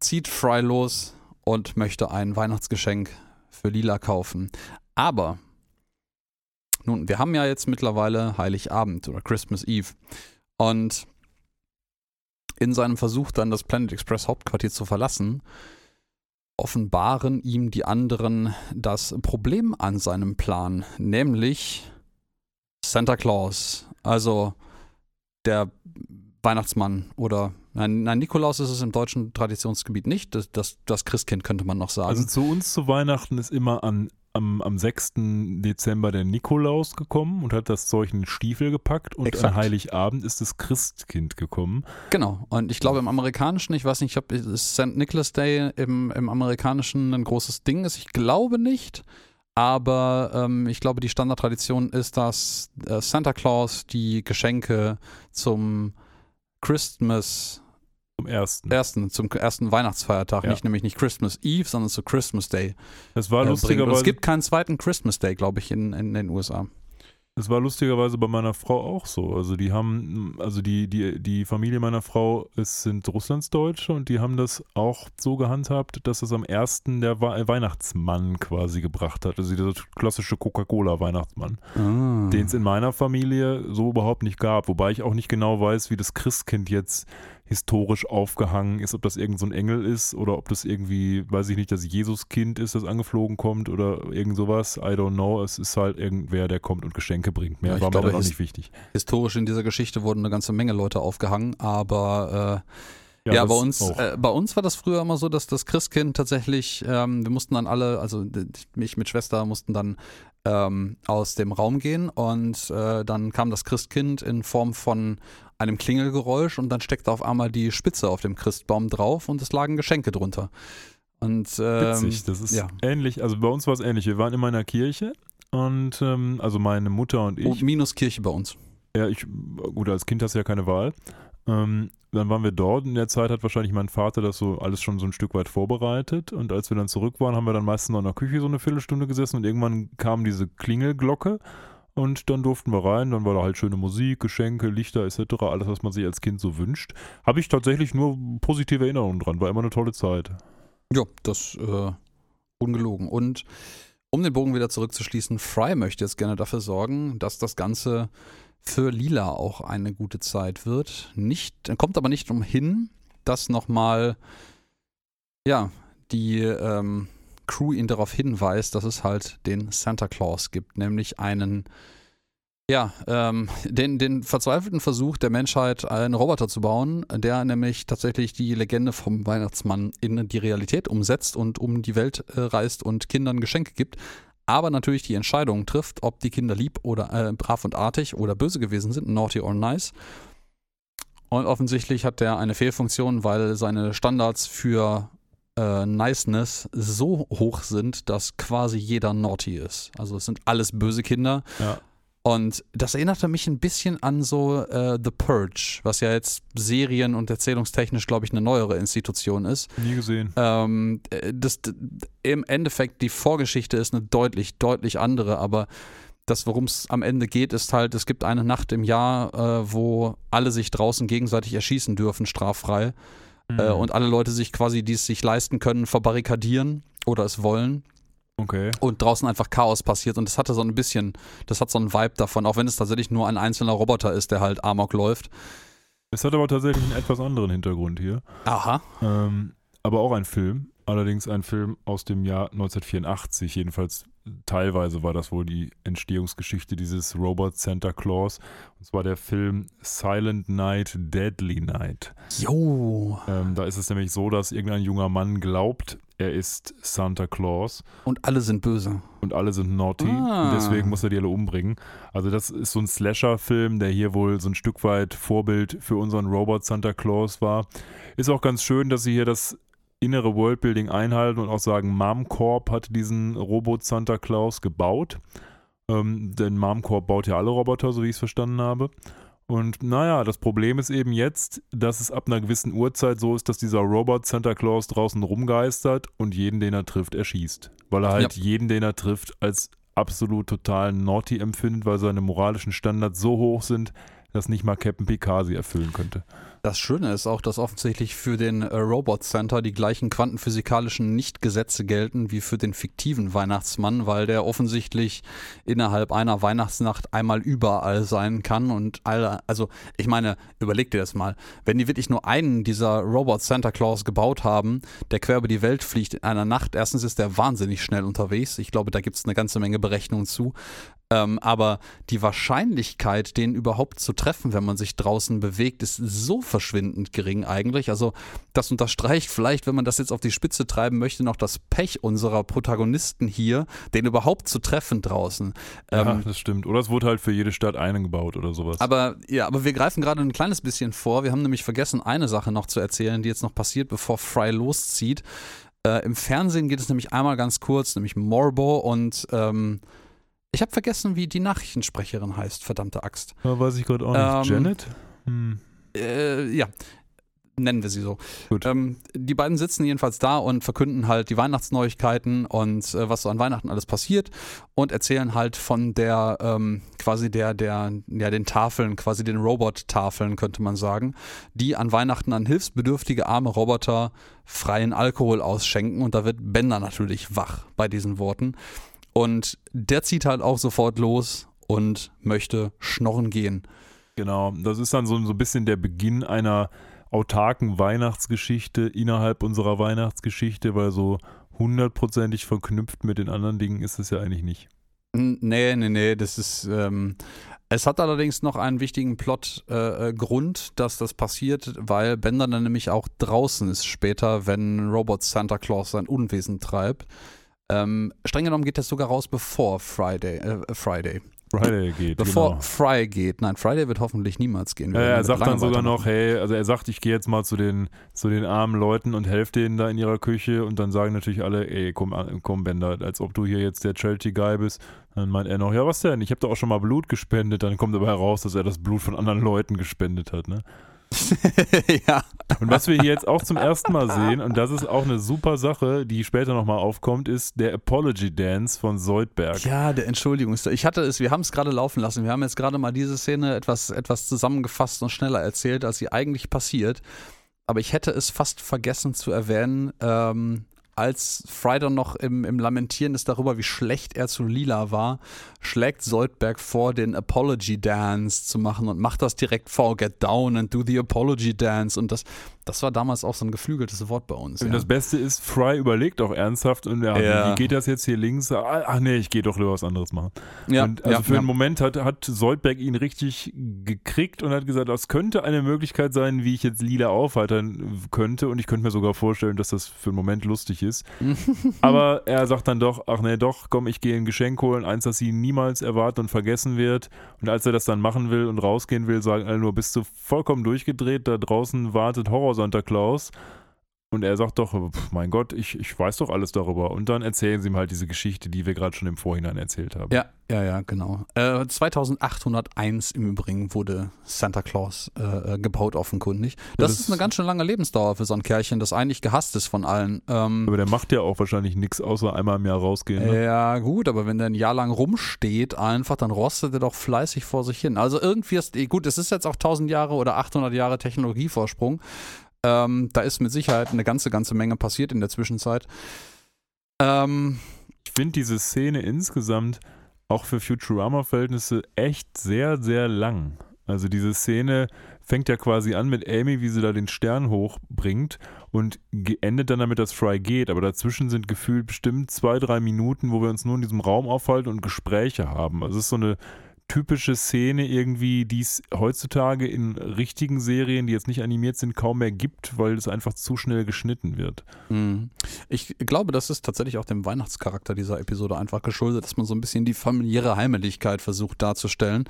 zieht Fry los und möchte ein Weihnachtsgeschenk für Lila kaufen. Aber, nun, wir haben ja jetzt mittlerweile Heiligabend oder Christmas Eve. Und in seinem Versuch dann das Planet Express Hauptquartier zu verlassen, offenbaren ihm die anderen das Problem an seinem Plan, nämlich Santa Claus, also der Weihnachtsmann oder nein, nein, Nikolaus ist es im deutschen Traditionsgebiet nicht, das, das, das Christkind könnte man noch sagen. Also zu uns zu Weihnachten ist immer an, am, am 6. Dezember der Nikolaus gekommen und hat das Zeug in den Stiefel gepackt und Exakt. an Heiligabend ist das Christkind gekommen. Genau. Und ich glaube im Amerikanischen, ich weiß nicht, ob St. Nicholas Day im, im Amerikanischen ein großes Ding ist. Ich glaube nicht. Aber ähm, ich glaube, die Standardtradition ist, dass äh, Santa Claus die Geschenke zum Christmas Zum ersten. ersten, zum ersten Weihnachtsfeiertag, Ja. nicht nämlich nicht Christmas Eve, sondern zu Christmas Day Das war äh, lustigerweise es gibt keinen zweiten Christmas Day, glaube ich, in, in den USA. Es war lustigerweise bei meiner Frau auch so. Also die haben, also die, die, die Familie meiner Frau, es sind Russlandsdeutsche und die haben das auch so gehandhabt, dass es am ersten der Weihnachtsmann quasi gebracht hat. Also dieser klassische Coca-Cola-Weihnachtsmann. Ah. Den es in meiner Familie so überhaupt nicht gab. Wobei ich auch nicht genau weiß, wie das Christkind jetzt historisch aufgehangen ist, ob das irgend so ein Engel ist oder ob das irgendwie, weiß ich nicht, das Jesuskind ist, das angeflogen kommt oder irgend sowas. I don't know. Es ist halt irgendwer, der kommt und Geschenke bringt. Mehr Ja, war glaube, mir dann auch nicht wichtig. Historisch in dieser Geschichte wurden eine ganze Menge Leute aufgehangen, aber äh, Ja, das bei uns, äh, bei uns war das früher immer so, dass das Christkind tatsächlich, ähm, wir mussten dann alle, also mich mit Schwester mussten dann ähm, aus dem Raum gehen und äh, dann kam das Christkind in Form von einem Klingelgeräusch und dann steckte auf einmal die Spitze auf dem Christbaum drauf und es lagen Geschenke drunter. Und ähm, Witzig, das ist ja. ähnlich. Also bei uns war es ähnlich. Wir waren immer in einer Kirche und ähm, also meine Mutter und ich. oh, minus Kirche bei uns. Ja, ich, gut, als Kind hast du ja keine Wahl. Ähm, dann waren wir dort. In der Zeit hat wahrscheinlich mein Vater das so alles schon so ein Stück weit vorbereitet. Und als wir dann zurück waren, haben wir dann meistens noch in der Küche so eine Viertelstunde gesessen und irgendwann kam diese Klingelglocke. Und dann durften wir rein, dann war da halt schöne Musik, Geschenke, Lichter etc., alles, was man sich als Kind so wünscht. Habe ich tatsächlich nur positive Erinnerungen dran, war immer eine tolle Zeit. Ja, das äh, ungelogen. Und um den Bogen wieder zurückzuschließen, Fry möchte jetzt gerne dafür sorgen, dass das Ganze für Lila auch eine gute Zeit wird. Nicht, kommt aber nicht umhin, dass nochmal, ja, die ähm, Crew ihn darauf hinweist, dass es halt den Santa Claus gibt, nämlich einen, ja, ähm, den, den verzweifelten Versuch der Menschheit, einen Roboter zu bauen, der nämlich tatsächlich die Legende vom Weihnachtsmann in die Realität umsetzt und um die Welt äh, reist und Kindern Geschenke gibt. Aber natürlich die Entscheidung trifft, ob die Kinder lieb oder äh, brav und artig oder böse gewesen sind, naughty or nice. Und offensichtlich hat der eine Fehlfunktion, weil seine Standards für äh, Niceness so hoch sind, dass quasi jeder naughty ist. Also es sind alles böse Kinder. Ja. Und das erinnerte mich ein bisschen an so äh, The Purge, was ja jetzt serien- und erzählungstechnisch, glaube ich, eine neuere Institution ist. Nie gesehen. Ähm, äh, das, Im Endeffekt, die Vorgeschichte ist eine deutlich, deutlich andere, aber das, worum es am Ende geht, ist halt, es gibt eine Nacht im Jahr, äh, wo alle sich draußen gegenseitig erschießen dürfen, straffrei. Äh, Mhm. und alle Leute sich quasi, die es sich leisten können, verbarrikadieren oder es wollen okay. und draußen einfach Chaos passiert und das hatte so ein bisschen, das hat so einen Vibe davon, auch wenn es tatsächlich nur ein einzelner Roboter ist, der halt Amok läuft. Es hat aber tatsächlich einen etwas anderen Hintergrund hier. Aha. Ähm, aber auch ein Film. Allerdings ein Film aus dem Jahr 1984. Jedenfalls teilweise war das wohl die Entstehungsgeschichte dieses Robot Santa Claus. Und zwar der Film Silent Night, Deadly Night. Jo. Ähm, da ist es nämlich so, dass irgendein junger Mann glaubt, er ist Santa Claus Und alle sind böse. und alle sind naughty Ah. und deswegen muss er die alle umbringen. Also das ist so ein Slasher-Film, der hier wohl so ein Stück weit Vorbild für unseren Robot Santa Claus war. Ist auch ganz schön, dass sie hier das innere Worldbuilding einhalten und auch sagen, Mom Corp hat diesen Robot Santa Claus gebaut. Ähm, denn Mom Corp baut ja alle Roboter, so wie ich es verstanden habe. Und naja, das Problem ist eben jetzt, dass es ab einer gewissen Uhrzeit so ist, dass dieser Robot Santa Claus draußen rumgeistert und jeden, den er trifft, erschießt. Weil er halt jeden, den er trifft, als absolut total naughty empfindet, weil seine moralischen Standards so hoch sind, dass nicht mal Captain Picard sie erfüllen könnte. Das Schöne ist auch, dass offensichtlich für den äh, Robot Center die gleichen quantenphysikalischen Nichtgesetze gelten wie für den fiktiven Weihnachtsmann, weil der offensichtlich innerhalb einer Weihnachtsnacht einmal überall sein kann und alle, also ich meine, überleg dir das mal, wenn die wirklich nur einen dieser Robot Santa Claus gebaut haben, der quer über die Welt fliegt in einer Nacht, erstens ist der wahnsinnig schnell unterwegs, ich glaube, da gibt es eine ganze Menge Berechnungen zu, ähm, aber die Wahrscheinlichkeit, den überhaupt zu treffen, wenn man sich draußen bewegt, ist so verschwindend gering eigentlich. Also das unterstreicht vielleicht, wenn man das jetzt auf die Spitze treiben möchte, noch das Pech unserer Protagonisten hier, den überhaupt zu treffen draußen. Ja, Ähm, das stimmt. Oder es wurde halt für jede Stadt einen gebaut oder sowas. aber ja, aber wir greifen gerade ein kleines bisschen vor. Wir haben nämlich vergessen, eine Sache noch zu erzählen, die jetzt noch passiert, bevor Fry loszieht. Äh, Im Fernsehen geht es nämlich einmal ganz kurz, nämlich Morbo und ähm, ich habe vergessen, wie die Nachrichtensprecherin heißt, verdammte Axt. Ja, weiß ich gerade auch nicht. Ähm, Janet? Hm. Äh, ja. nennen wir sie so. Gut. Ähm, die beiden sitzen jedenfalls da und verkünden halt die Weihnachtsneuigkeiten und äh, was so an Weihnachten alles passiert und erzählen halt von der ähm, quasi der der ja den Tafeln, quasi den Robot-Tafeln könnte man sagen, die an Weihnachten an hilfsbedürftige arme Roboter freien Alkohol ausschenken und da wird Bender natürlich wach bei diesen Worten und der zieht halt auch sofort los und möchte schnorren gehen. Genau, das ist dann so, so ein bisschen der Beginn einer autarken Weihnachtsgeschichte innerhalb unserer Weihnachtsgeschichte, weil so hundertprozentig verknüpft mit den anderen Dingen ist es ja eigentlich nicht. Nee, nee, nee, das ist. Ähm, es hat allerdings noch einen wichtigen Plotgrund, äh, äh, Grund, dass das passiert, weil Bender dann nämlich auch draußen ist später, wenn Robot Santa Claus sein Unwesen treibt. Ähm, streng genommen geht das sogar raus bevor Friday. Äh, Friday. Friday geht. Bevor genau. Fry geht. Nein, Friday wird hoffentlich niemals gehen. Ja, er sagt dann sogar noch, hey, also er sagt, ich gehe jetzt mal zu den, zu den armen Leuten und helfe denen da in ihrer Küche und dann sagen natürlich alle, ey, komm, an- komm Bender, als ob du hier jetzt der Charity-Guy bist. Dann meint er noch, ja, was denn? Ich habe doch auch schon mal Blut gespendet. Dann kommt aber heraus, dass er das Blut von anderen Leuten gespendet hat, ne? ja. Und was wir hier jetzt auch zum ersten Mal sehen, und das ist auch eine super Sache, die später nochmal aufkommt, ist der Apology Dance von Soldberg. Ja, der Entschuldigung. Ich hatte es, wir haben es gerade laufen lassen. Wir haben jetzt gerade mal diese Szene etwas, etwas zusammengefasst und schneller erzählt, als sie eigentlich passiert. Aber ich hätte es fast vergessen zu erwähnen, ähm, als Friday noch im, im Lamentieren ist darüber, wie schlecht er zu Lila war, schlägt Soldberg vor, den Apology Dance zu machen und macht das direkt vor, get down and do the Apology Dance. Und das, das war damals auch so ein geflügeltes Wort bei uns. Und ja. das Beste ist, Fry überlegt auch ernsthaft und ja, Ja. wie geht das jetzt hier links? Ah, Ach nee, ich gehe doch lieber was anderes machen. ja, und also für einen Moment hat, hat Soldberg ihn richtig gekriegt und hat gesagt, das könnte eine Möglichkeit sein, wie ich jetzt Lila aufheitern könnte. Und ich könnte mir sogar vorstellen, dass das für einen Moment lustig ist. Aber er sagt dann doch, ach nee, doch, komm, ich gehe ein Geschenk holen, eins, das sie niemals erwarten und vergessen wird. Und als er das dann machen will und rausgehen will, sagen alle nur, bist du vollkommen durchgedreht, da draußen wartet Horror Santa Claus. Und er sagt doch, pf, mein Gott, ich, ich weiß doch alles darüber. Und dann erzählen sie ihm halt diese Geschichte, die wir gerade schon im Vorhinein erzählt haben. Ja, ja, ja, genau. Äh, 2801 im Übrigen wurde Santa Claus äh, äh, gebaut, offenkundig. Das, das ist eine ganz schön lange Lebensdauer für so ein Kerlchen, das eigentlich gehasst ist von allen. Ähm, Aber der macht ja auch wahrscheinlich nichts, außer einmal im Jahr rausgehen. Ne? ja, gut, aber wenn der ein Jahr lang rumsteht, einfach, dann rostet er doch fleißig vor sich hin. Also irgendwie ist, eh, gut, es ist jetzt auch 1000 Jahre oder 800 Jahre Technologievorsprung. Ähm, da ist mit Sicherheit eine ganze, ganze Menge passiert in der Zwischenzeit. Ähm, Ich finde diese Szene insgesamt auch für Futurama-Verhältnisse echt sehr, sehr lang. Also diese Szene fängt ja quasi an mit Amy, wie sie da den Stern hochbringt und endet dann damit, dass Fry geht. Aber dazwischen sind gefühlt bestimmt zwei, drei Minuten, wo wir uns nur in diesem Raum aufhalten und Gespräche haben. Also es ist so eine typische Szene irgendwie, die es heutzutage in richtigen Serien, die jetzt nicht animiert sind, kaum mehr gibt, weil es einfach zu schnell geschnitten wird. Mhm. Ich glaube, das ist tatsächlich auch dem Weihnachtscharakter dieser Episode einfach geschuldet, dass man so ein bisschen die familiäre Heimeligkeit versucht darzustellen.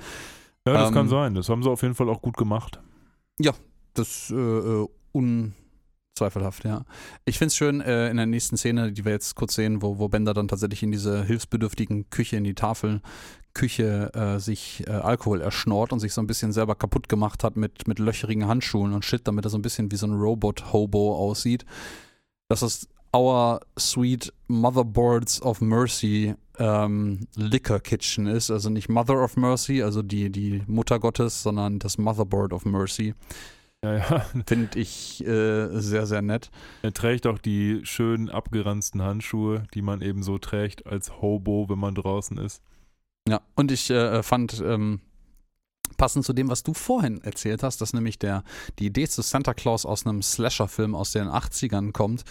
Ja, das Ähm, kann sein. Das haben sie auf jeden Fall auch gut gemacht. Das äh, äh, unzweifelhaft, ja. Ich finde es schön äh, in der nächsten Szene, die wir jetzt kurz sehen, wo, wo Bender dann tatsächlich in diese hilfsbedürftigen Küche, in die Tafelküche äh, sich äh, Alkohol erschnort und sich so ein bisschen selber kaputt gemacht hat mit, mit löcherigen Handschuhen und Shit, damit er so ein bisschen wie so ein Robot-Hobo aussieht. Das ist Our Sweet Motherboards of Mercy ähm, Liquor Kitchen ist. Also nicht Mother of Mercy, also die, die Mutter Gottes, sondern das Motherboard of Mercy. Ja, ja. Finde ich äh, sehr, sehr nett. Er trägt auch die schönen abgeranzten Handschuhe, die man eben so trägt als Hobo, wenn man draußen ist. Ja, und ich äh, fand ähm, passend zu dem, was du vorhin erzählt hast, dass nämlich der, die Idee zu Santa Claus aus einem Slasher-Film aus den 80ern kommt.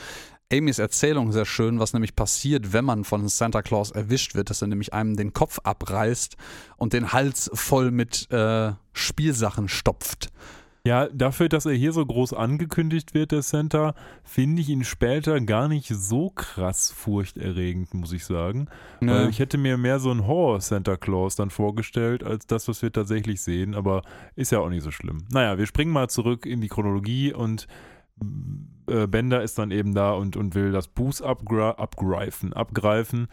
Amys Erzählung sehr schön, was nämlich passiert, wenn man von Santa Claus erwischt wird, dass er nämlich einem den Kopf abreißt und den Hals voll mit äh, Spielsachen stopft. Ja, dafür, dass er hier so groß angekündigt wird, der Santa, finde ich ihn später gar nicht so krass furchterregend, muss ich sagen. Weil ich hätte mir mehr so einen Horror-Santa Claus dann vorgestellt, als das, was wir tatsächlich sehen, aber ist ja auch nicht so schlimm. Naja, wir springen mal zurück in die Chronologie und äh, Bender ist dann eben da und, und will das Buß abgra abgreifen, abgreifen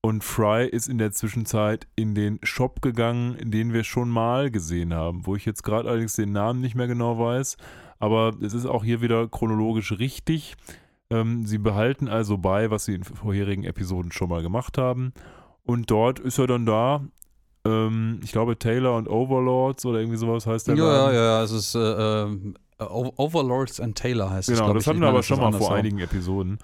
Und Fry ist in der Zwischenzeit in den Shop gegangen, den wir schon mal gesehen haben, wo ich jetzt gerade allerdings den Namen nicht mehr genau weiß. Aber es ist auch hier wieder chronologisch richtig. Ähm, sie behalten also bei, was sie in vorherigen Episoden schon mal gemacht haben. Und dort ist er dann da. Ähm, ich glaube, Taylor und Overlords oder irgendwie sowas heißt der. Ja, Laden. ja, ja, es ist äh, äh, O- Overlords and Taylor heißt es. Genau, das ich. hatten wir aber schon mal vor einigen Episoden.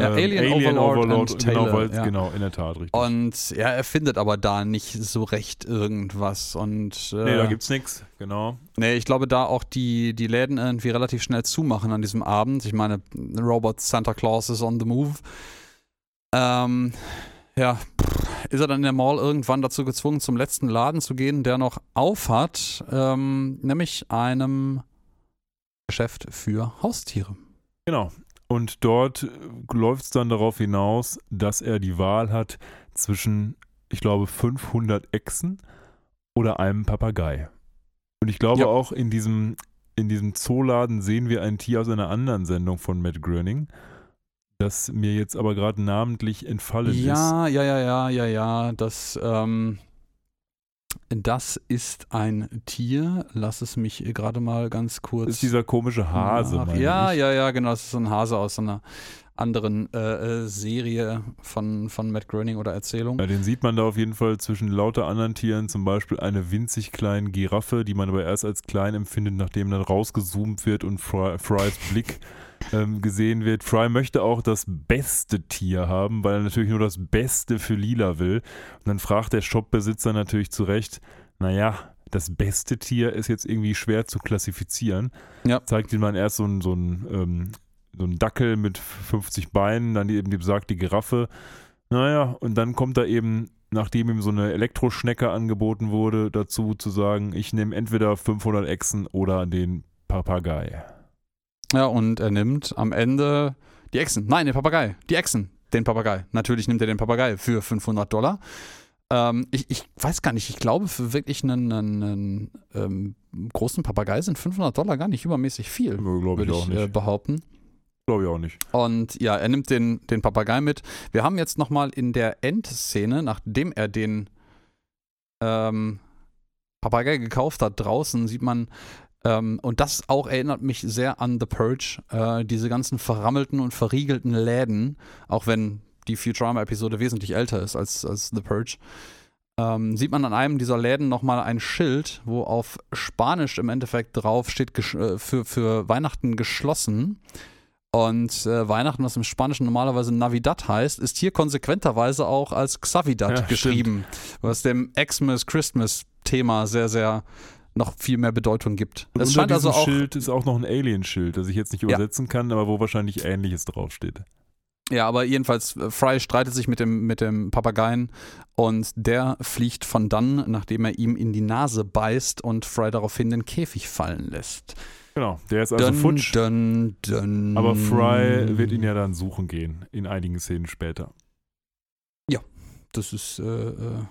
Ja, Ähm, Alien, Overlord and genau, Taylor, weil- ja. genau, in der Tat, richtig. Und ja, er findet aber da nicht so recht irgendwas. Und äh, nee, da gibt's nichts, genau. Nee, ich glaube, da auch die, die Läden irgendwie relativ schnell zumachen an diesem Abend. Ich meine, Robot Santa Claus ist on the move. Ähm, ja, ist er dann in der Mall irgendwann dazu gezwungen, zum letzten Laden zu gehen, der noch auf hat, ähm, nämlich einem Geschäft für Haustiere. Genau. Und dort läuft es dann darauf hinaus, dass er die Wahl hat zwischen, ich glaube, 500 Echsen oder einem Papagei. Und ich glaube Ja. auch in diesem, in diesem Zooladen sehen wir ein Tier aus einer anderen Sendung von Matt Groening, das mir jetzt aber gerade namentlich entfallen ist. Ja, ja, ja, ja, ja, ja. Das, ähm, das ist ein Tier. Lass es mich gerade mal ganz kurz. Das ist dieser komische Hase, Ja, ich. ja, ja, genau. Das ist so ein Hase aus einer anderen äh, äh, Serie von, von Matt Groening oder Erzählung. Ja, den sieht man da auf jeden Fall zwischen lauter anderen Tieren, zum Beispiel eine winzig kleine Giraffe, die man aber erst als klein empfindet, nachdem dann rausgezoomt wird und Fry, Frys Blick ähm, gesehen wird. Fry möchte auch das beste Tier haben, weil er natürlich nur das Beste für Lila will. Und dann fragt der Shopbesitzer natürlich zu Recht, naja, das beste Tier ist jetzt irgendwie schwer zu klassifizieren. Ja. Zeigt ihm dann erst so ein, so ein, ähm, so ein Dackel mit 50 Beinen, dann eben die besagte Giraffe. Naja, und dann kommt er eben, nachdem ihm so eine Elektroschnecke angeboten wurde, dazu zu sagen, ich nehme entweder 500 Echsen oder den Papagei. Ja, und er nimmt am Ende die Echsen. Nein, den Papagei. Die Echsen. Den Papagei. Natürlich nimmt er den Papagei für 500 Dollar. Ähm, ich, ich weiß gar nicht, ich glaube, für wirklich einen, einen, einen ähm, großen Papagei sind 500 Dollar gar nicht übermäßig viel, ich würde auch ich äh, nicht. behaupten. Glaube ich auch nicht. Und ja, er nimmt den, den Papagei mit. Wir haben jetzt nochmal in der Endszene, nachdem er den ähm, Papagei gekauft hat, draußen sieht man, ähm, und das auch erinnert mich sehr an The Purge, äh, diese ganzen verrammelten und verriegelten Läden, auch wenn die Futurama-Episode wesentlich älter ist als, als The Purge. Ähm, sieht man an einem dieser Läden nochmal ein Schild, wo auf Spanisch im Endeffekt drauf steht, äh, für, für Weihnachten geschlossen. Und äh, Weihnachten, was im Spanischen normalerweise Navidad heißt, ist hier konsequenterweise auch als Xavidad Ja, geschrieben, was dem Xmas-Christmas-Thema sehr, sehr noch viel mehr Bedeutung gibt. Und es unter also auch, Schild ist auch noch ein Alien-Schild, das ich jetzt nicht Ja. übersetzen kann, aber wo wahrscheinlich Ähnliches draufsteht. ja, aber jedenfalls, äh, Fry streitet sich mit dem, mit dem Papageien und der fliegt von dann, nachdem er ihm in die Nase beißt und Fry daraufhin den Käfig fallen lässt. Genau, der ist also Dun, futsch. dun, dun. Aber Fry wird ihn ja dann suchen gehen, in einigen Szenen später. Das ist äh, äh,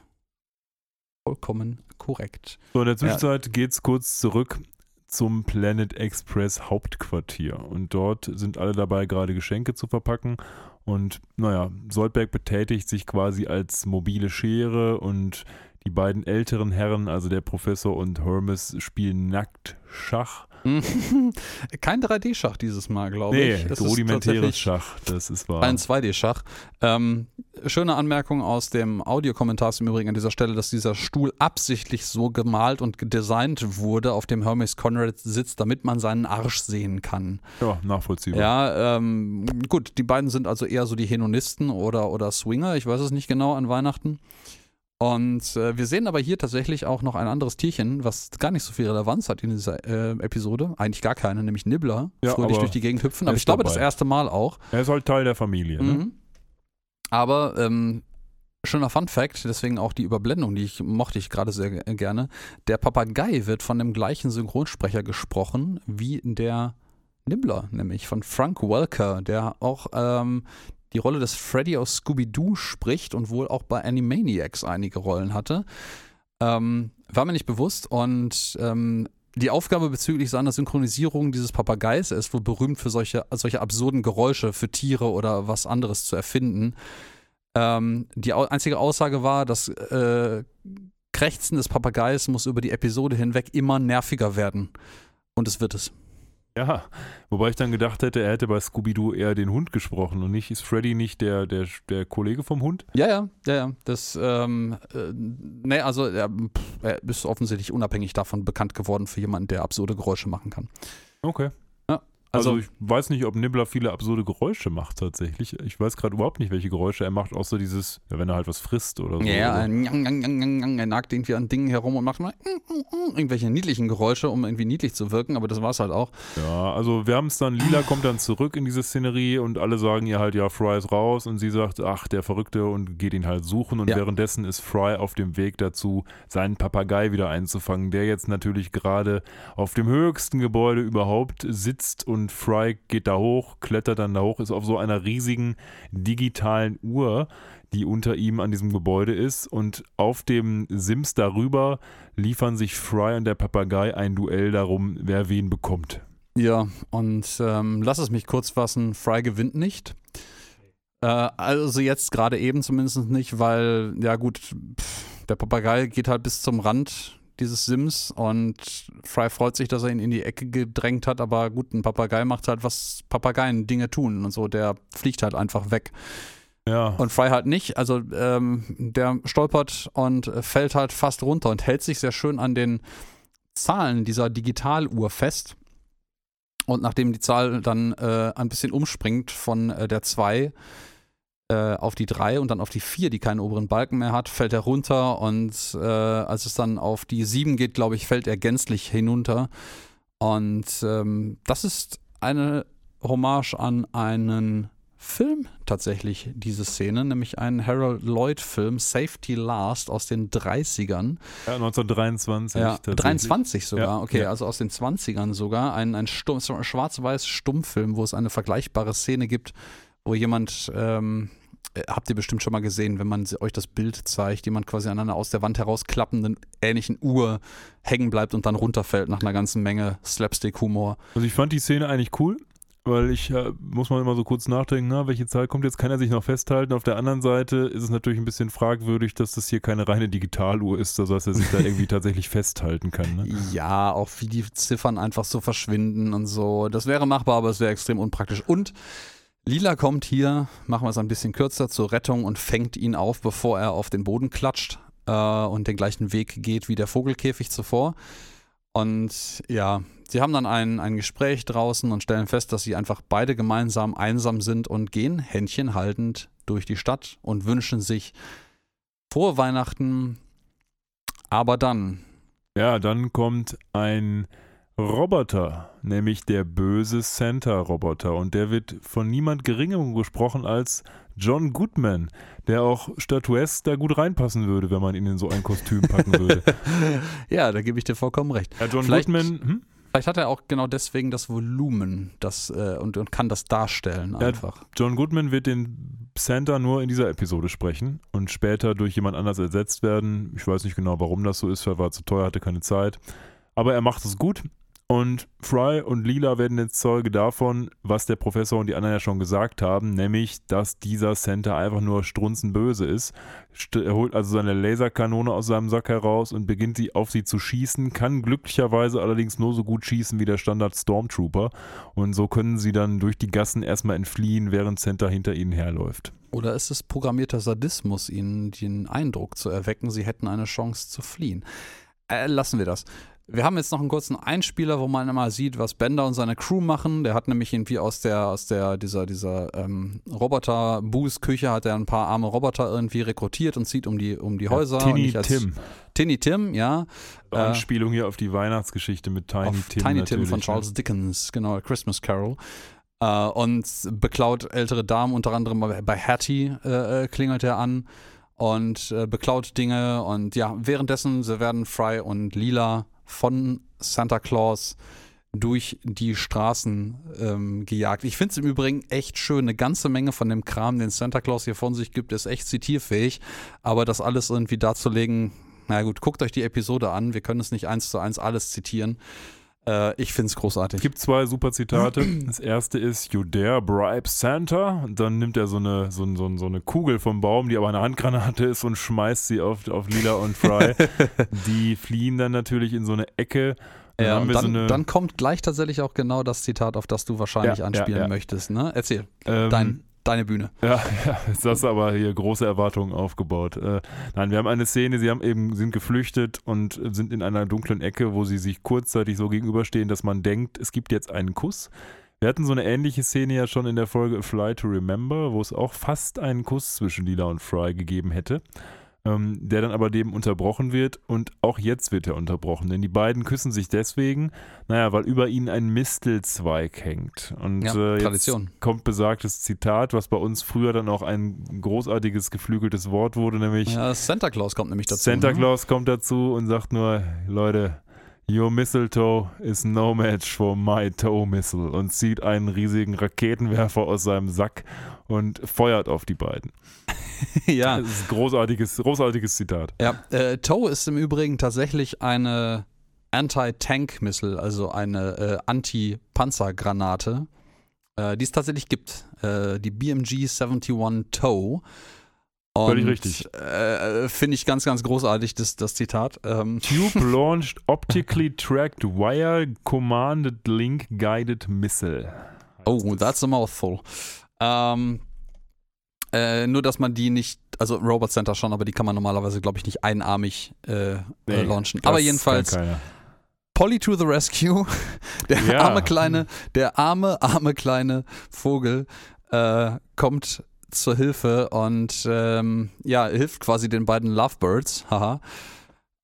vollkommen korrekt. So, in der Zwischenzeit geht's kurz zurück zum Planet Express Hauptquartier. Und dort sind alle dabei, gerade Geschenke zu verpacken. Und naja, Soldberg betätigt sich quasi als mobile Schere und die beiden älteren Herren, also der Professor und Hermes, spielen nackt Schach. Kein 3D-Schach dieses Mal, glaube Nee, ich. Ist rudimentäres Schach, das ist wahr. Ein 2D-Schach. Ähm, schöne Anmerkung aus dem Audiokommentar ist im Übrigen an dieser Stelle, dass dieser Stuhl absichtlich so gemalt und designt wurde, auf dem Hermes Conrad sitzt, damit man seinen Arsch sehen kann. ja, nachvollziehbar. Ja, ähm, gut, die beiden sind also eher so die Hedonisten oder, oder Swinger, ich weiß es nicht genau, an Weihnachten. Und äh, wir sehen aber hier tatsächlich auch noch ein anderes Tierchen, was gar nicht so viel Relevanz hat in dieser äh, Episode. Eigentlich gar keine, nämlich Nibbler, Ja, fröhlich durch die Gegend hüpfen. er Aber ich glaube, das dabei. erste Mal auch. Er ist halt Teil der Familie. Ne? Mhm. Aber ähm, schöner Fun Fact, deswegen auch die Überblendung, die ich mochte ich gerade sehr ge- gerne. Der Papagei wird von dem gleichen Synchronsprecher gesprochen wie der Nibbler, nämlich von Frank Welker, der auch ähm, die Rolle des Freddy aus Scooby-Doo spricht und wohl auch bei Animaniacs einige Rollen hatte. Ähm, war mir nicht bewusst und ähm, die Aufgabe bezüglich seiner Synchronisierung dieses Papageis, ist wohl berühmt für solche, solche absurden Geräusche für Tiere oder was anderes zu erfinden. Ähm, die einzige Aussage war, das äh, Krächzen des Papageis muss über die Episode hinweg immer nerviger werden. Und es wird es. Ja, wobei ich dann gedacht hätte, er hätte bei Scooby-Doo eher den Hund gesprochen und nicht, ist Freddy nicht der, der, der Kollege vom Hund? Ja, ja, ja, ja. Das, ähm, äh, ne, also er, er ist offensichtlich unabhängig davon bekannt geworden für jemanden, der absurde Geräusche machen kann. Okay. Also, Also, ich weiß nicht, ob Nibbler viele absurde Geräusche macht tatsächlich. Ich weiß gerade überhaupt nicht, welche Geräusche er macht, außer dieses, ja, wenn er halt was frisst oder so. ja, Oder- er nagt irgendwie an Dingen herum und macht mal irgendwelche niedlichen Geräusche, um irgendwie niedlich zu wirken, aber das war's halt auch. Ja, also wir haben es dann, Lila kommt dann zurück in diese Szenerie und alle sagen ihr halt, ja, Fry ist raus und sie sagt, ach, der Verrückte und geht ihn halt suchen und Ja. währenddessen ist Fry auf dem Weg dazu, seinen Papagei wieder einzufangen, der jetzt natürlich gerade auf dem höchsten Gebäude überhaupt sitzt und Fry geht da hoch, klettert dann da hoch, ist auf so einer riesigen digitalen Uhr, die unter ihm an diesem Gebäude ist und auf dem Sims darüber liefern sich Fry und der Papagei ein Duell darum, wer wen bekommt. Ja, und ähm, lass es mich kurz fassen, Fry gewinnt nicht. Äh, also jetzt gerade eben zumindest nicht, weil, ja gut, pff, der Papagei geht halt bis zum Rand dieses Sims und Fry freut sich, dass er ihn in die Ecke gedrängt hat, aber gut, ein Papagei macht halt, was Papageien Dinge tun und so, der fliegt halt einfach weg. Ja. Und Fry halt nicht. Also ähm, der stolpert und fällt halt fast runter und hält sich sehr schön an den Zahlen dieser Digitaluhr fest. Und nachdem die Zahl dann äh, ein bisschen umspringt von äh, der 2 äh, auf die 3 und dann auf die 4, die keinen oberen Balken mehr hat, fällt er runter und äh, als es dann auf die 7 geht, glaube ich, fällt er gänzlich hinunter. Und ähm, das ist eine Hommage an einen Film tatsächlich, diese Szene, nämlich einen Harold Lloyd-Film, Safety Last aus den 30ern. Ja, 1923. Ja, tatsächlich. 23 sogar, Ja, okay, ja. also aus den 20ern sogar. Ein, ein schwarz-weiß Stummfilm, wo es eine vergleichbare Szene gibt, wo jemand, ähm, äh, habt ihr bestimmt schon mal gesehen, wenn man euch das Bild zeigt, jemand quasi an einer aus der Wand herausklappenden ähnlichen Uhr hängen bleibt und dann runterfällt nach einer ganzen Menge Slapstick-Humor. Also ich fand die Szene eigentlich cool, weil ich, äh, muss man immer so kurz nachdenken, na, welche Zahl kommt jetzt, kann er sich noch festhalten. Auf der anderen Seite ist es natürlich ein bisschen fragwürdig, dass das hier keine reine Digitaluhr ist, also dass er sich da irgendwie tatsächlich festhalten kann. Ne? Ja, auch wie die Ziffern einfach so verschwinden und so. Das wäre machbar, aber es wäre extrem unpraktisch. Und Lila kommt hier, machen wir es ein bisschen kürzer, zur Rettung und fängt ihn auf, bevor er auf den Boden klatscht äh, und den gleichen Weg geht wie der Vogelkäfig zuvor. Und ja, sie haben dann ein, ein Gespräch draußen und stellen fest, dass sie einfach beide gemeinsam einsam sind und gehen Händchen haltend durch die Stadt und wünschen sich frohe Weihnachten. Aber dann Ja, dann kommt ein Roboter, nämlich der böse Santa-Roboter. Und der wird von niemand Geringerem gesprochen als John Goodman, der auch statuesk da gut reinpassen würde, wenn man ihn in so ein Kostüm packen würde. ja, da gebe ich dir vollkommen recht. Ja, John Vielleicht- Goodman, hm? Vielleicht hat er auch genau deswegen das Volumen das, äh, und, und kann das darstellen Ja, einfach. John Goodman wird den Santa nur in dieser Episode sprechen und später durch jemand anders ersetzt werden. Ich weiß nicht genau, warum das so ist, weil er war zu teuer, hatte keine Zeit. Aber er macht es gut. Und Fry und Lila werden jetzt Zeuge davon, was der Professor und die anderen ja schon gesagt haben, nämlich, dass dieser Santa einfach nur strunzenböse ist. St- Er holt also seine Laserkanone aus seinem Sack heraus und beginnt sie auf sie zu schießen, kann glücklicherweise allerdings nur so gut schießen wie der Standard Stormtrooper. Und so können sie dann durch die Gassen erstmal entfliehen, während Santa hinter ihnen herläuft. Oder ist es programmierter Sadismus, ihnen den Eindruck zu erwecken, sie hätten eine Chance zu fliehen? Äh, lassen wir das. Wir haben jetzt noch einen kurzen Einspieler, wo man mal sieht, was Bender und seine Crew machen. Der hat nämlich irgendwie aus der, aus der, dieser, dieser ähm, Roboter-Boost-Küche hat er ein paar arme Roboter irgendwie rekrutiert und zieht um die, um die Häuser. Tiny nicht als- Tim. Tinny Tim, ja. Äh, Anspielung hier auf die Weihnachtsgeschichte mit Tiny Tim. Tiny Tim von ne? Charles Dickens, genau, Christmas Carol. Äh, und beklaut ältere Damen, unter anderem bei- Hattie äh, äh, klingelt er an und äh, beklaut Dinge. Und ja, währenddessen werden Fry und Lila von Santa Claus durch die Straßen ähm, gejagt. Ich finde es im Übrigen echt schön. Eine ganze Menge von dem Kram, den Santa Claus hier von sich gibt, ist echt zitierfähig. Aber das alles irgendwie darzulegen, na gut, guckt euch die Episode an. Wir können es nicht eins zu eins alles zitieren. Äh, ich finde es großartig. Es gibt zwei super Zitate. Das erste ist, You dare bribe Santa. Und dann nimmt er so eine, so, so, so eine Kugel vom Baum, die aber eine Handgranate ist und schmeißt sie auf, auf Lila und Fry. die fliehen dann natürlich in so eine Ecke. Dann, ja, dann, so dann, kommt gleich tatsächlich auch genau das Zitat, auf das du wahrscheinlich ja, anspielen ja, möchtest. Ne? Erzähl. Ähm, Dein deine Bühne. Ja, ja, jetzt hast du aber hier große Erwartungen aufgebaut. Äh, nein, wir haben eine Szene, sie haben eben, sind geflüchtet und sind in einer dunklen Ecke, wo sie sich kurzzeitig so gegenüberstehen, dass man denkt, es gibt jetzt einen Kuss. Wir hatten so eine ähnliche Szene ja schon in der Folge A Fly to Remember, wo es auch fast einen Kuss zwischen Lila und Fry gegeben hätte ähm, der dann aber dem unterbrochen wird und auch jetzt wird er unterbrochen, denn die beiden küssen sich deswegen, naja, weil über ihnen ein Mistelzweig hängt. Und ja, äh, jetzt Tradition. kommt besagtes Zitat, was bei uns früher dann auch ein großartiges geflügeltes Wort wurde, nämlich ja, Santa Claus kommt nämlich dazu. Santa ne? Claus kommt dazu und sagt nur, Leute, Your mistletoe is no match for my toe missile und zieht einen riesigen Raketenwerfer aus seinem Sack und feuert auf die beiden. ja. Das ist ein großartiges, großartiges Zitat. Ja, äh, Toe ist im Übrigen tatsächlich eine Anti-Tank-Missile, also eine äh, Anti-Panzergranate, äh, die es tatsächlich gibt. Äh, die BMG 71 Toe. Völlig richtig. Äh, Finde ich ganz, ganz großartig, das, das Zitat. Ähm. Tube launched optically tracked wire commanded link guided missile. Oh, that's a mouthful. Ähm, äh, nur, dass man die nicht, also Robot Center schon, aber die kann man normalerweise, glaube ich, nicht einarmig äh, äh nee, launchen. Aber jedenfalls. Polly to the Rescue. Der ja. arme kleine, der arme, arme kleine Vogel äh, kommt zur Hilfe und ähm, ja, hilft quasi den beiden Lovebirds. Haha.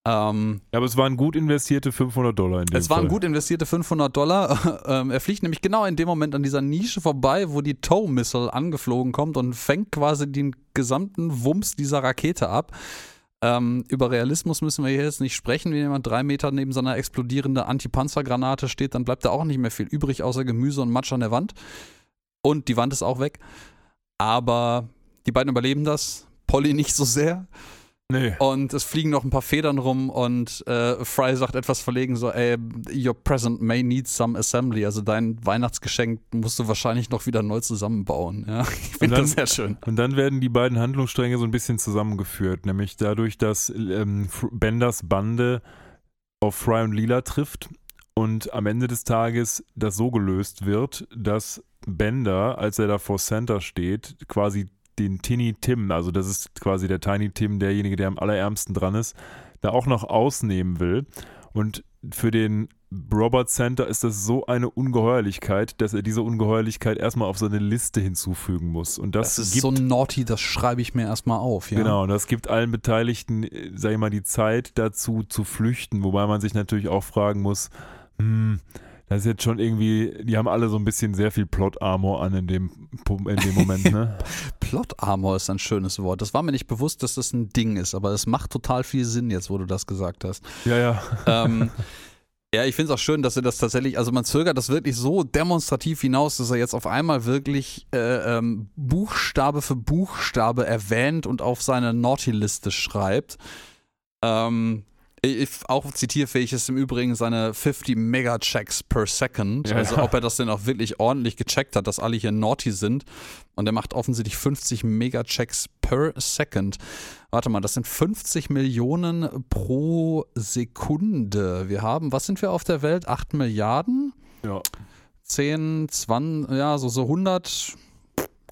Ähm, ja, aber es waren gut investierte 500 Dollar in dem Es waren gut investierte 500 Dollar. ähm, er fliegt nämlich genau in dem Moment an dieser Nische vorbei, wo die Tow-Missile angeflogen kommt und fängt quasi den gesamten Wumms dieser Rakete ab. Ähm, über Realismus müssen wir hier jetzt nicht sprechen. Wenn jemand drei Meter neben so einer explodierenden Antipanzergranate steht, dann bleibt da auch nicht mehr viel übrig, außer Gemüse und Matsch an der Wand. Und die Wand ist auch weg. Aber die beiden überleben das. Polly nicht so sehr. Nee. Und es fliegen noch ein paar Federn rum und äh, Fry sagt etwas verlegen so, ey, your present may need some assembly. Also dein Weihnachtsgeschenk musst du wahrscheinlich noch wieder neu zusammenbauen. Ja? Ich finde das sehr schön. Und dann werden die beiden Handlungsstränge so ein bisschen zusammengeführt, nämlich dadurch, dass ähm, Benders Bande auf Fry und Lila trifft und am Ende des Tages das so gelöst wird, dass Bender, als er da vor Center steht, quasi den Tiny Tim, also das ist quasi der Tiny Tim, derjenige, der am allerärmsten dran ist, da auch noch ausnehmen will. Und für den Robert Center ist das so eine Ungeheuerlichkeit, dass er diese Ungeheuerlichkeit erstmal auf seine Liste hinzufügen muss. Und das, das ist gibt, so naughty, das schreibe ich mir erstmal auf. Ja? Genau, und das gibt allen Beteiligten, äh, sag ich mal, die Zeit dazu zu flüchten, wobei man sich natürlich auch fragen muss, hm, das ist jetzt schon irgendwie, die haben alle so ein bisschen sehr viel Plot-Armor an in dem, in dem Moment, ne? Plot-Armor ist ein schönes Wort. Das war mir nicht bewusst, dass das ein Ding ist, aber es macht total viel Sinn jetzt, wo du das gesagt hast. Ja, ja. Ähm, ja, ich finde es auch schön, dass er das tatsächlich, also man zögert das wirklich so demonstrativ hinaus, dass er jetzt auf einmal wirklich äh, ähm, Buchstabe für Buchstabe erwähnt und auf seine Naughty-Liste schreibt. Ähm, auch zitierfähig ist im Übrigen seine 50 Mega-Checks per Second. Ja, also ob er das denn auch wirklich ordentlich gecheckt hat, dass alle hier naughty sind. Und er macht offensichtlich 50 Mega-Checks per Second. Warte mal, das sind 50 Millionen pro Sekunde. Wir haben, was sind wir auf der Welt? 8 Milliarden? Ja. 10, 20, ja, so, so 100,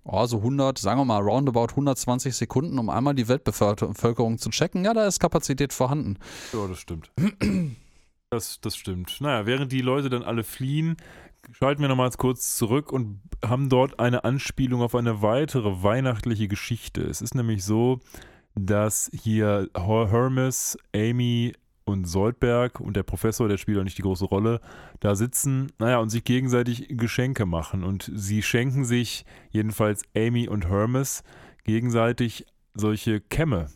oh, so 100, sagen wir mal, roundabout 120 Sekunden, um einmal die Weltbevölkerung zu checken. Ja, da ist Kapazität vorhanden. Ja, das stimmt. das, das stimmt. Naja, während die Leute dann alle fliehen, schalten wir nochmals kurz zurück und haben dort eine Anspielung auf eine weitere weihnachtliche Geschichte. Es ist nämlich so, dass hier Hermes, Amy, und Soldberg und der Professor, der spielt auch nicht die große Rolle, da sitzen, naja, und sich gegenseitig Geschenke machen. Und sie schenken sich, jedenfalls Amy und Hermes, gegenseitig solche Kämme.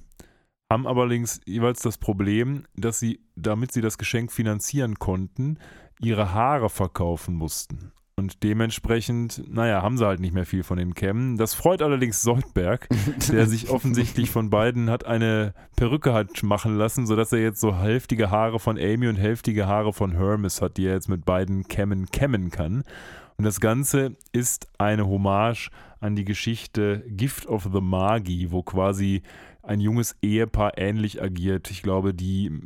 Haben allerdings jeweils das Problem, dass sie, damit sie das Geschenk finanzieren konnten, ihre Haare verkaufen mussten. Und dementsprechend, naja, haben sie halt nicht mehr viel von den Kämmen. Das freut allerdings Soldberg, der sich offensichtlich von beiden hat eine Perücke hat machen lassen, sodass er jetzt so hälftige Haare von Amy und hälftige Haare von Hermes hat, die er jetzt mit beiden Kämmen kämmen kann. Und das Ganze ist eine Hommage an die Geschichte Gift of the Magi, wo quasi ein junges Ehepaar ähnlich agiert. Ich glaube, die,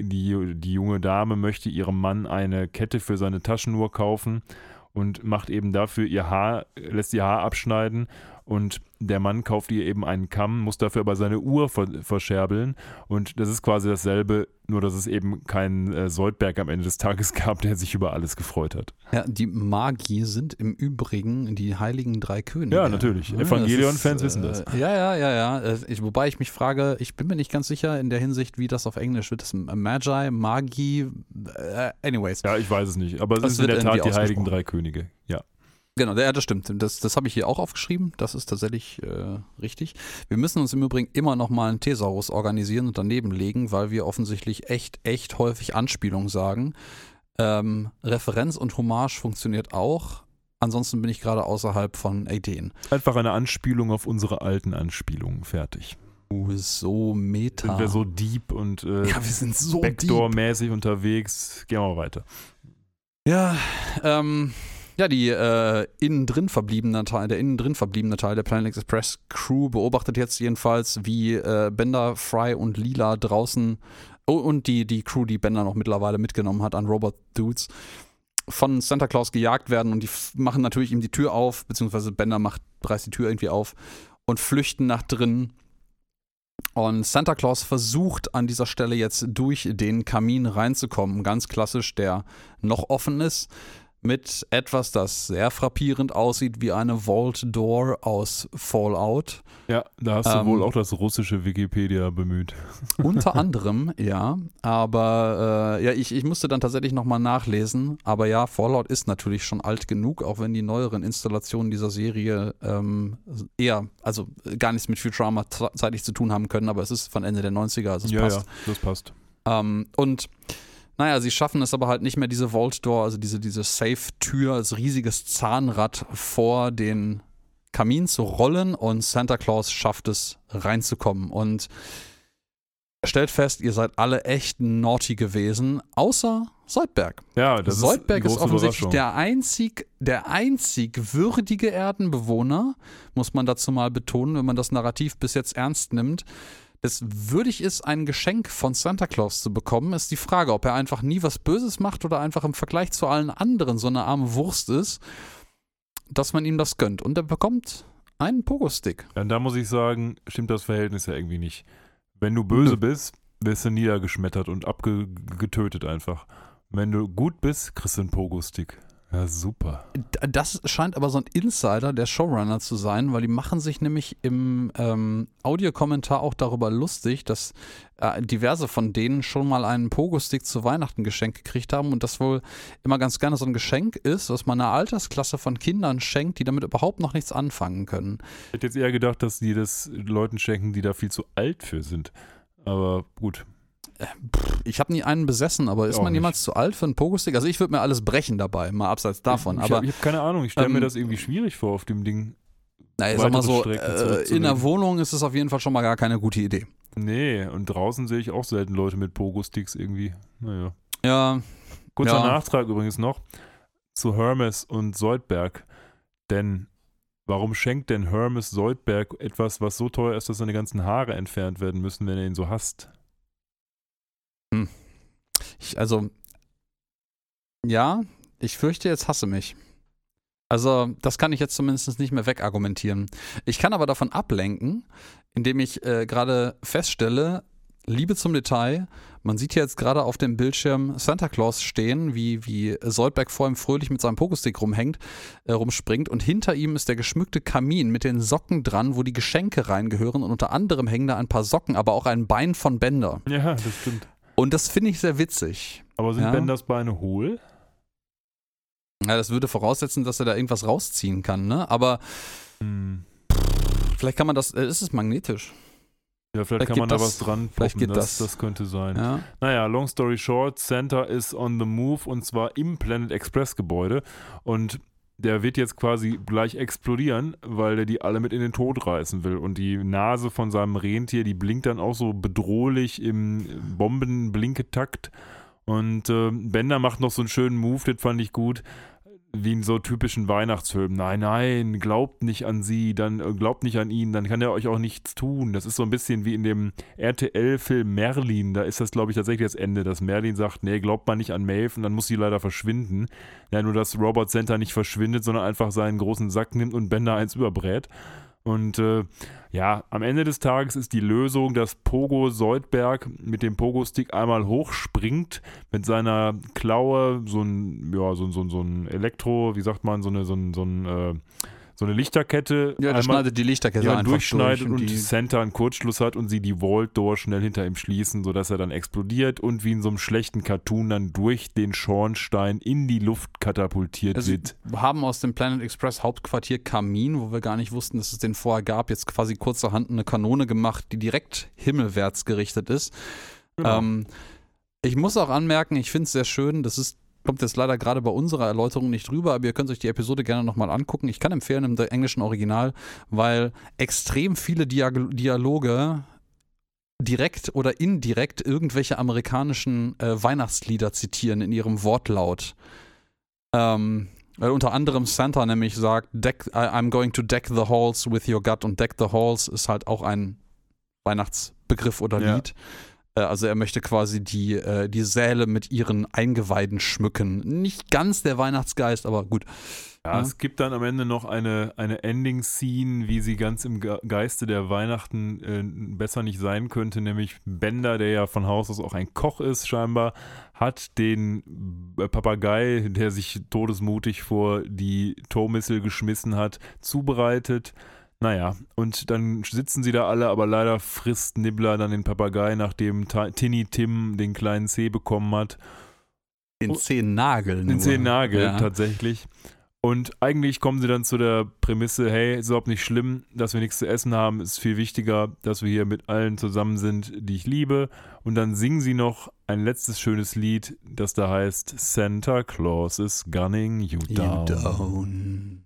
die, die junge Dame möchte ihrem Mann eine Kette für seine Taschenuhr kaufen und macht eben dafür ihr Haar, lässt ihr Haar abschneiden und der Mann kauft ihr eben einen Kamm, muss dafür aber seine Uhr verscherbeln und das ist quasi dasselbe, nur dass es eben keinen äh, Soldberg am Ende des Tages gab, der sich über alles gefreut hat. Ja, die Magi sind im Übrigen die heiligen drei Könige. Ja, natürlich. Evangelion-Fans wissen das. Äh, ja, ja, ja, ja. Ich, wobei ich mich frage, ich bin mir nicht ganz sicher in der Hinsicht, wie das auf Englisch wird. Das Magi, Magi, äh, anyways. Ja, ich weiß es nicht. Aber es das ist in der Tat die heiligen drei Könige. Ja. Genau, ja, das stimmt. Das, das habe ich hier auch aufgeschrieben. Das ist tatsächlich äh, richtig. Wir müssen uns im Übrigen immer noch mal einen Thesaurus organisieren und daneben legen, weil wir offensichtlich echt, echt häufig Anspielungen sagen. Ähm, Referenz und Hommage funktioniert auch. Ansonsten bin ich gerade außerhalb von Ideen. Einfach eine Anspielung auf unsere alten Anspielungen. Fertig. Uh, so meta. Sind wir so deep und äh, ja, wir sind so Backdoor-mäßig unterwegs. Gehen wir mal weiter. Ja, ähm, ja, die äh, innen drin verbliebene Teil, der innen drin verbliebene Teil der Planet Express Crew beobachtet jetzt jedenfalls, wie äh, Bender, Fry und Lila draußen oh, und die, die Crew, die Bender noch mittlerweile mitgenommen hat an Robot Dudes, von Santa Claus gejagt werden und die machen natürlich ihm die Tür auf, beziehungsweise Bender macht, reißt die Tür irgendwie auf und flüchten nach drinnen. Und Santa Claus versucht an dieser Stelle jetzt durch den Kamin reinzukommen. Ganz klassisch, der noch offen ist mit etwas, das sehr frappierend aussieht wie eine Vault Door aus Fallout. Ja, da hast du ähm, wohl auch das russische Wikipedia bemüht. Unter anderem, ja. Aber äh, ja, ich, ich musste dann tatsächlich nochmal nachlesen. Aber ja, Fallout ist natürlich schon alt genug, auch wenn die neueren Installationen dieser Serie ähm, eher, also gar nichts mit Futurama zeitlich zu tun haben können. Aber es ist von Ende der 90er, also es ja, passt. Ja, das passt. Ähm, und naja, sie schaffen es aber halt nicht mehr, diese Vault Door, also diese, diese Safe-Tür als riesiges Zahnrad vor den Kamin zu rollen und Santa Claus schafft es reinzukommen. Und er stellt fest, ihr seid alle echt naughty gewesen, außer Soldberg. Ja, das Soldberg ist, ist offensichtlich der einzig, der einzig würdige Erdenbewohner, muss man dazu mal betonen, wenn man das Narrativ bis jetzt ernst nimmt, es würdig ist, ein Geschenk von Santa Claus zu bekommen, ist die Frage, ob er einfach nie was Böses macht oder einfach im Vergleich zu allen anderen so eine arme Wurst ist, dass man ihm das gönnt. Und er bekommt einen Pogo-Stick. Ja, und da muss ich sagen, stimmt das Verhältnis ja irgendwie nicht. Wenn du böse Nö. bist, wirst du niedergeschmettert und abgetötet einfach. Wenn du gut bist, kriegst du einen Pogo-Stick. Ja, super. Das scheint aber so ein Insider der Showrunner zu sein, weil die machen sich nämlich im ähm, Audiokommentar auch darüber lustig, dass äh, diverse von denen schon mal einen Pogo-Stick zu Weihnachten geschenkt gekriegt haben und das wohl immer ganz gerne so ein Geschenk ist, was man einer Altersklasse von Kindern schenkt, die damit überhaupt noch nichts anfangen können. Ich hätte jetzt eher gedacht, dass die das Leuten schenken, die da viel zu alt für sind. Aber gut. Äh, ich habe nie einen besessen, aber ist man jemals zu alt für einen Pogo-Stick? Also ich würde mir alles brechen dabei, mal abseits davon. Ich, aber ich habe keine Ahnung, ich stelle ähm, mir das irgendwie schwierig vor auf dem Ding. Naja, sag mal so, äh, in der Wohnung ist es auf jeden Fall schon mal gar keine gute Idee. Nee, und draußen sehe ich auch selten Leute mit Pogo-Sticks irgendwie. Naja. Ja. Kurzer ja. Nachtrag übrigens noch zu Hermes und Soldberg. Denn warum schenkt denn Hermes Soldberg etwas, was so teuer ist, dass seine ganzen Haare entfernt werden müssen, wenn er ihn so hasst? Hm. Ich, also, ja, ich fürchte, jetzt hasse mich. Also, das kann ich jetzt zumindest nicht mehr wegargumentieren. Ich kann aber davon ablenken, indem ich äh, gerade feststelle, Liebe zum Detail, man sieht hier jetzt gerade auf dem Bildschirm Santa Claus stehen, wie, wie Soldberg vor ihm fröhlich mit seinem Pogostick rumhängt, äh, rumspringt und hinter ihm ist der geschmückte Kamin mit den Socken dran, wo die Geschenke reingehören und unter anderem hängen da ein paar Socken, aber auch ein Bein von Bender. Ja, das stimmt. Und das finde ich sehr witzig. Aber sind ja? Benders Beine hohl? Ja, das würde voraussetzen, dass er da irgendwas rausziehen kann, ne? Aber hm. vielleicht kann man das. Äh, ist es magnetisch? Ja, vielleicht, Vielleicht kann man geht da das- was dran vielleicht geht das, das. das könnte sein. Ja. Naja, long story short, Santa ist on the move und zwar im Planet Express Gebäude und der wird jetzt quasi gleich explodieren, weil der die alle mit in den Tod reißen will. Und die Nase von seinem Rentier, die blinkt dann auch so bedrohlich im Bombenblinketakt. Und äh, Bender macht noch so einen schönen Move, das fand ich gut, wie in so typischen Weihnachtsfilmen. Nein, nein, glaubt nicht an sie, dann äh, glaubt nicht an ihn, dann kann er euch auch nichts tun. Das ist so ein bisschen wie in dem RTL-Film Merlin. Da ist das, glaube ich, tatsächlich das Ende, dass Merlin sagt, nee, glaubt man nicht an Maeve und dann muss sie leider verschwinden. Ja, nur dass Robert Center nicht verschwindet, sondern einfach seinen großen Sack nimmt und Bender eins überbrät. Und äh, ja, am Ende des Tages ist die Lösung, dass Pogo Soldberg mit dem Pogo-Stick einmal hochspringt, mit seiner Klaue so ein, ja, so, so, so ein Elektro, wie sagt man, so eine, so ein, so ein, äh, so eine Lichterkette Ja, einmal schneidet die Lichterkette ja, einfach durchschneidet durch und, die, Center einen Kurzschluss hat und sie die Vault Door schnell hinter ihm schließen, sodass er dann explodiert und wie in so einem schlechten Cartoon dann durch den Schornstein in die Luft katapultiert Also, wird. wir haben aus dem Planet Express Hauptquartier Kamin, wo wir gar nicht wussten, dass es den vorher gab, jetzt quasi kurzerhand eine Kanone gemacht, die direkt himmelwärts gerichtet ist. Genau. Ähm, ich muss auch anmerken, ich finde es sehr schön, das ist, kommt jetzt leider gerade bei unserer Erläuterung nicht rüber, aber ihr könnt euch die Episode gerne nochmal angucken. Ich kann empfehlen im englischen Original, weil extrem viele Dialoge direkt oder indirekt irgendwelche amerikanischen äh, Weihnachtslieder zitieren in ihrem Wortlaut. Ähm, weil unter anderem Santa nämlich sagt, deck, I'm going to deck the halls with your gut und deck the halls ist halt auch ein Weihnachtsbegriff oder Ja. Lied. Äh, Also er möchte quasi die, äh, die Säle mit ihren Eingeweiden schmücken. Nicht ganz der Weihnachtsgeist, aber gut. Ja, Ja. es gibt dann am Ende noch eine, eine Ending-Scene, wie sie ganz im Ge Geiste der Weihnachten äh, besser nicht sein könnte, nämlich Bender, der ja von Haus aus auch ein Koch ist, scheinbar, hat den äh, Papagei, der sich todesmutig vor die Tormissel geschmissen hat, zubereitet. Naja, und dann sitzen sie da alle, aber leider frisst Nibbler dann den Papagei, nachdem Ta Tinny Tim den kleinen C bekommen hat. Den Oh. Zehennagel. Den. Zehennagel Ja. tatsächlich. Und eigentlich kommen sie dann zu der Prämisse, hey, ist überhaupt nicht schlimm, dass wir nichts zu essen haben, ist viel wichtiger, dass wir hier mit allen zusammen sind, die ich liebe. Und dann singen sie noch ein letztes schönes Lied, das da heißt Santa Claus is gunning you You down.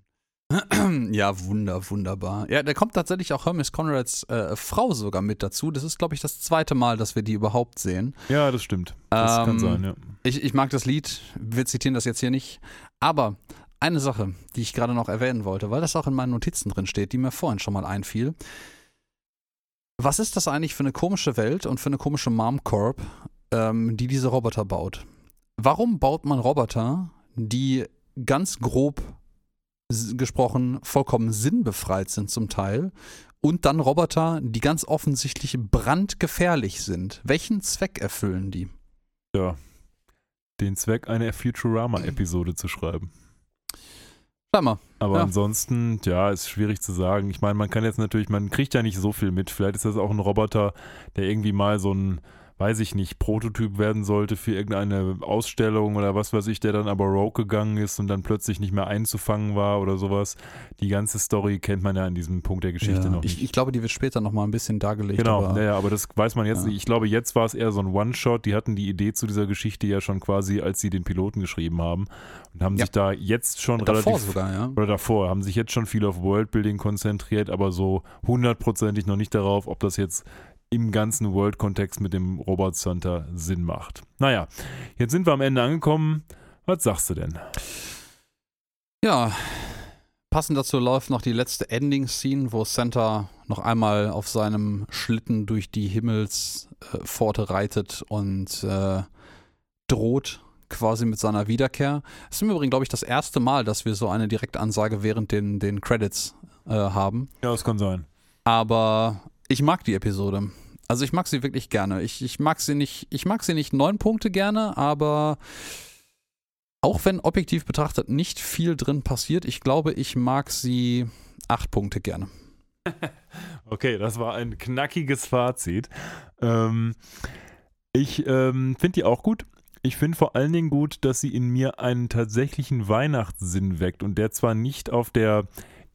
Ja, wunder, wunderbar. Ja, da kommt tatsächlich auch Hermes Conrads äh, Frau sogar mit dazu. Das ist, glaube ich, das zweite Mal, dass wir die überhaupt sehen. Ja, das stimmt. Das Ähm, kann sein, ja. Ich, ich mag das Lied, wir zitieren das jetzt hier nicht. Aber eine Sache, die ich gerade noch erwähnen wollte, weil das auch in meinen Notizen drin steht, die mir vorhin schon mal einfiel. Was ist das eigentlich für eine komische Welt und für eine komische Mom Corp, ähm, die diese Roboter baut? Warum baut man Roboter, die ganz grob gesprochen vollkommen sinnbefreit sind zum Teil und dann Roboter, die ganz offensichtlich brandgefährlich sind? Welchen Zweck erfüllen die? ja. Den Zweck, eine Futurama-Episode zu schreiben. Mal. Aber Ja. ansonsten, ja, ist schwierig zu sagen. Ich meine, man kann jetzt natürlich, man kriegt ja nicht so viel mit. Vielleicht ist das auch ein Roboter, der irgendwie mal so ein, weiß ich nicht, Prototyp werden sollte für irgendeine Ausstellung oder was weiß ich, der dann aber rogue gegangen ist und dann plötzlich nicht mehr einzufangen war oder sowas. Die ganze Story kennt man ja an diesem Punkt der Geschichte Ja, noch ich, nicht. ich glaube, die wird später noch mal ein bisschen dargelegt. Genau, aber, ja, aber das weiß man jetzt Ja. nicht. Ich glaube, jetzt war es eher so ein One-Shot. Die hatten die Idee zu dieser Geschichte ja schon quasi, als sie den Piloten geschrieben haben und haben Ja. sich da jetzt schon davor relativ sogar, ja. oder davor, haben sich jetzt schon viel auf Worldbuilding konzentriert, aber so hundertprozentig noch nicht darauf, ob das jetzt im ganzen World-Kontext mit dem Robot Center Sinn macht. Naja, jetzt sind wir am Ende angekommen. Was sagst du denn? Ja, passend dazu läuft noch die letzte Ending-Scene, wo Santa noch einmal auf seinem Schlitten durch die Himmelspforte reitet und äh, droht quasi mit seiner Wiederkehr. Es ist im Übrigen, glaube ich, das erste Mal, dass wir so eine Direktansage während den, den Credits äh, haben. Ja, das kann sein. Aber ich mag die Episode. Also ich mag sie wirklich gerne. Ich, ich mag sie nicht, ich mag sie nicht neun Punkte gerne, aber auch wenn objektiv betrachtet nicht viel drin passiert, ich glaube, ich mag sie acht Punkte gerne. Okay, das war ein knackiges Fazit. Ähm, ich ähm, finde die auch gut. Ich finde vor allen Dingen gut, dass sie in mir einen tatsächlichen Weihnachtssinn weckt und der zwar nicht auf der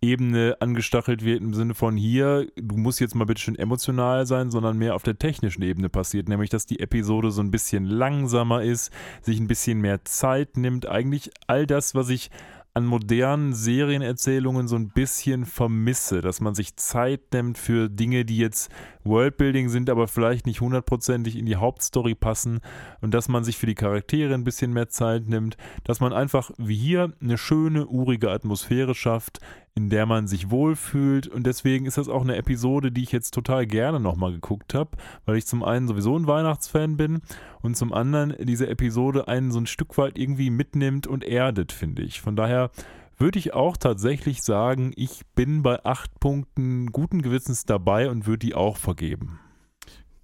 Ebene angestachelt wird, im Sinne von hier, du musst jetzt mal bitte schön emotional sein, sondern mehr auf der technischen Ebene passiert, nämlich dass die Episode so ein bisschen langsamer ist, sich ein bisschen mehr Zeit nimmt. Eigentlich all das, was ich an modernen Serienerzählungen so ein bisschen vermisse, dass man sich Zeit nimmt für Dinge, die jetzt Worldbuilding sind, aber vielleicht nicht hundertprozentig in die Hauptstory passen und dass man sich für die Charaktere ein bisschen mehr Zeit nimmt, dass man einfach wie hier eine schöne, urige Atmosphäre schafft, in der man sich wohlfühlt. Und deswegen ist das auch eine Episode, die ich jetzt total gerne nochmal geguckt habe, weil ich zum einen sowieso ein Weihnachtsfan bin und zum anderen diese Episode einen so ein Stück weit irgendwie mitnimmt und erdet, finde ich. Von daher würde ich auch tatsächlich sagen, ich bin bei acht Punkten guten Gewissens dabei und würde die auch vergeben.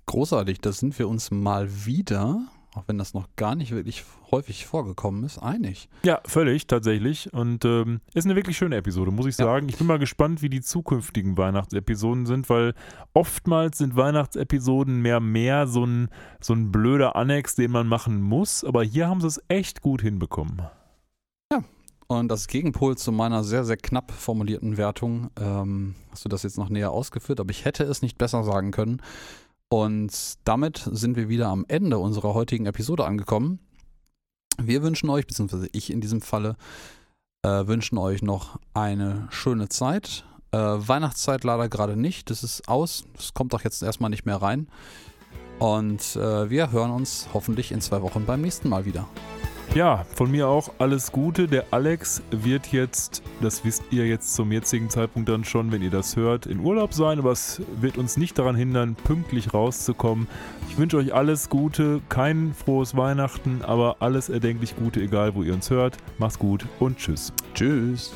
Großartig, da sind wir uns mal wieder auch wenn das noch gar nicht wirklich häufig vorgekommen ist, einig. Ja, völlig, tatsächlich. Und ähm, ist eine wirklich schöne Episode, muss ich sagen. Ja. Ich bin mal gespannt, wie die zukünftigen Weihnachtsepisoden sind, weil oftmals sind Weihnachtsepisoden mehr mehr so ein, so ein blöder Annex, den man machen muss. Aber hier haben sie es echt gut hinbekommen. Ja, und das Gegenpol zu meiner sehr, sehr knapp formulierten Wertung, ähm, hast du das jetzt noch näher ausgeführt, aber ich hätte es nicht besser sagen können. Und damit sind wir wieder am Ende unserer heutigen Episode angekommen. Wir wünschen euch, beziehungsweise ich in diesem Falle, äh, wünschen euch noch eine schöne Zeit. Äh, Weihnachtszeit leider gerade nicht. Das ist aus. Das kommt doch jetzt erstmal nicht mehr rein. Und äh, wir hören uns hoffentlich in zwei Wochen beim nächsten Mal wieder. Ja, von mir auch alles Gute. Der Alex wird jetzt, das wisst ihr jetzt zum jetzigen Zeitpunkt dann schon, wenn ihr das hört, in Urlaub sein, aber es wird uns nicht daran hindern, pünktlich rauszukommen. Ich wünsche euch alles Gute, kein frohes Weihnachten, aber alles erdenklich Gute, egal wo ihr uns hört. Macht's gut und tschüss. Tschüss.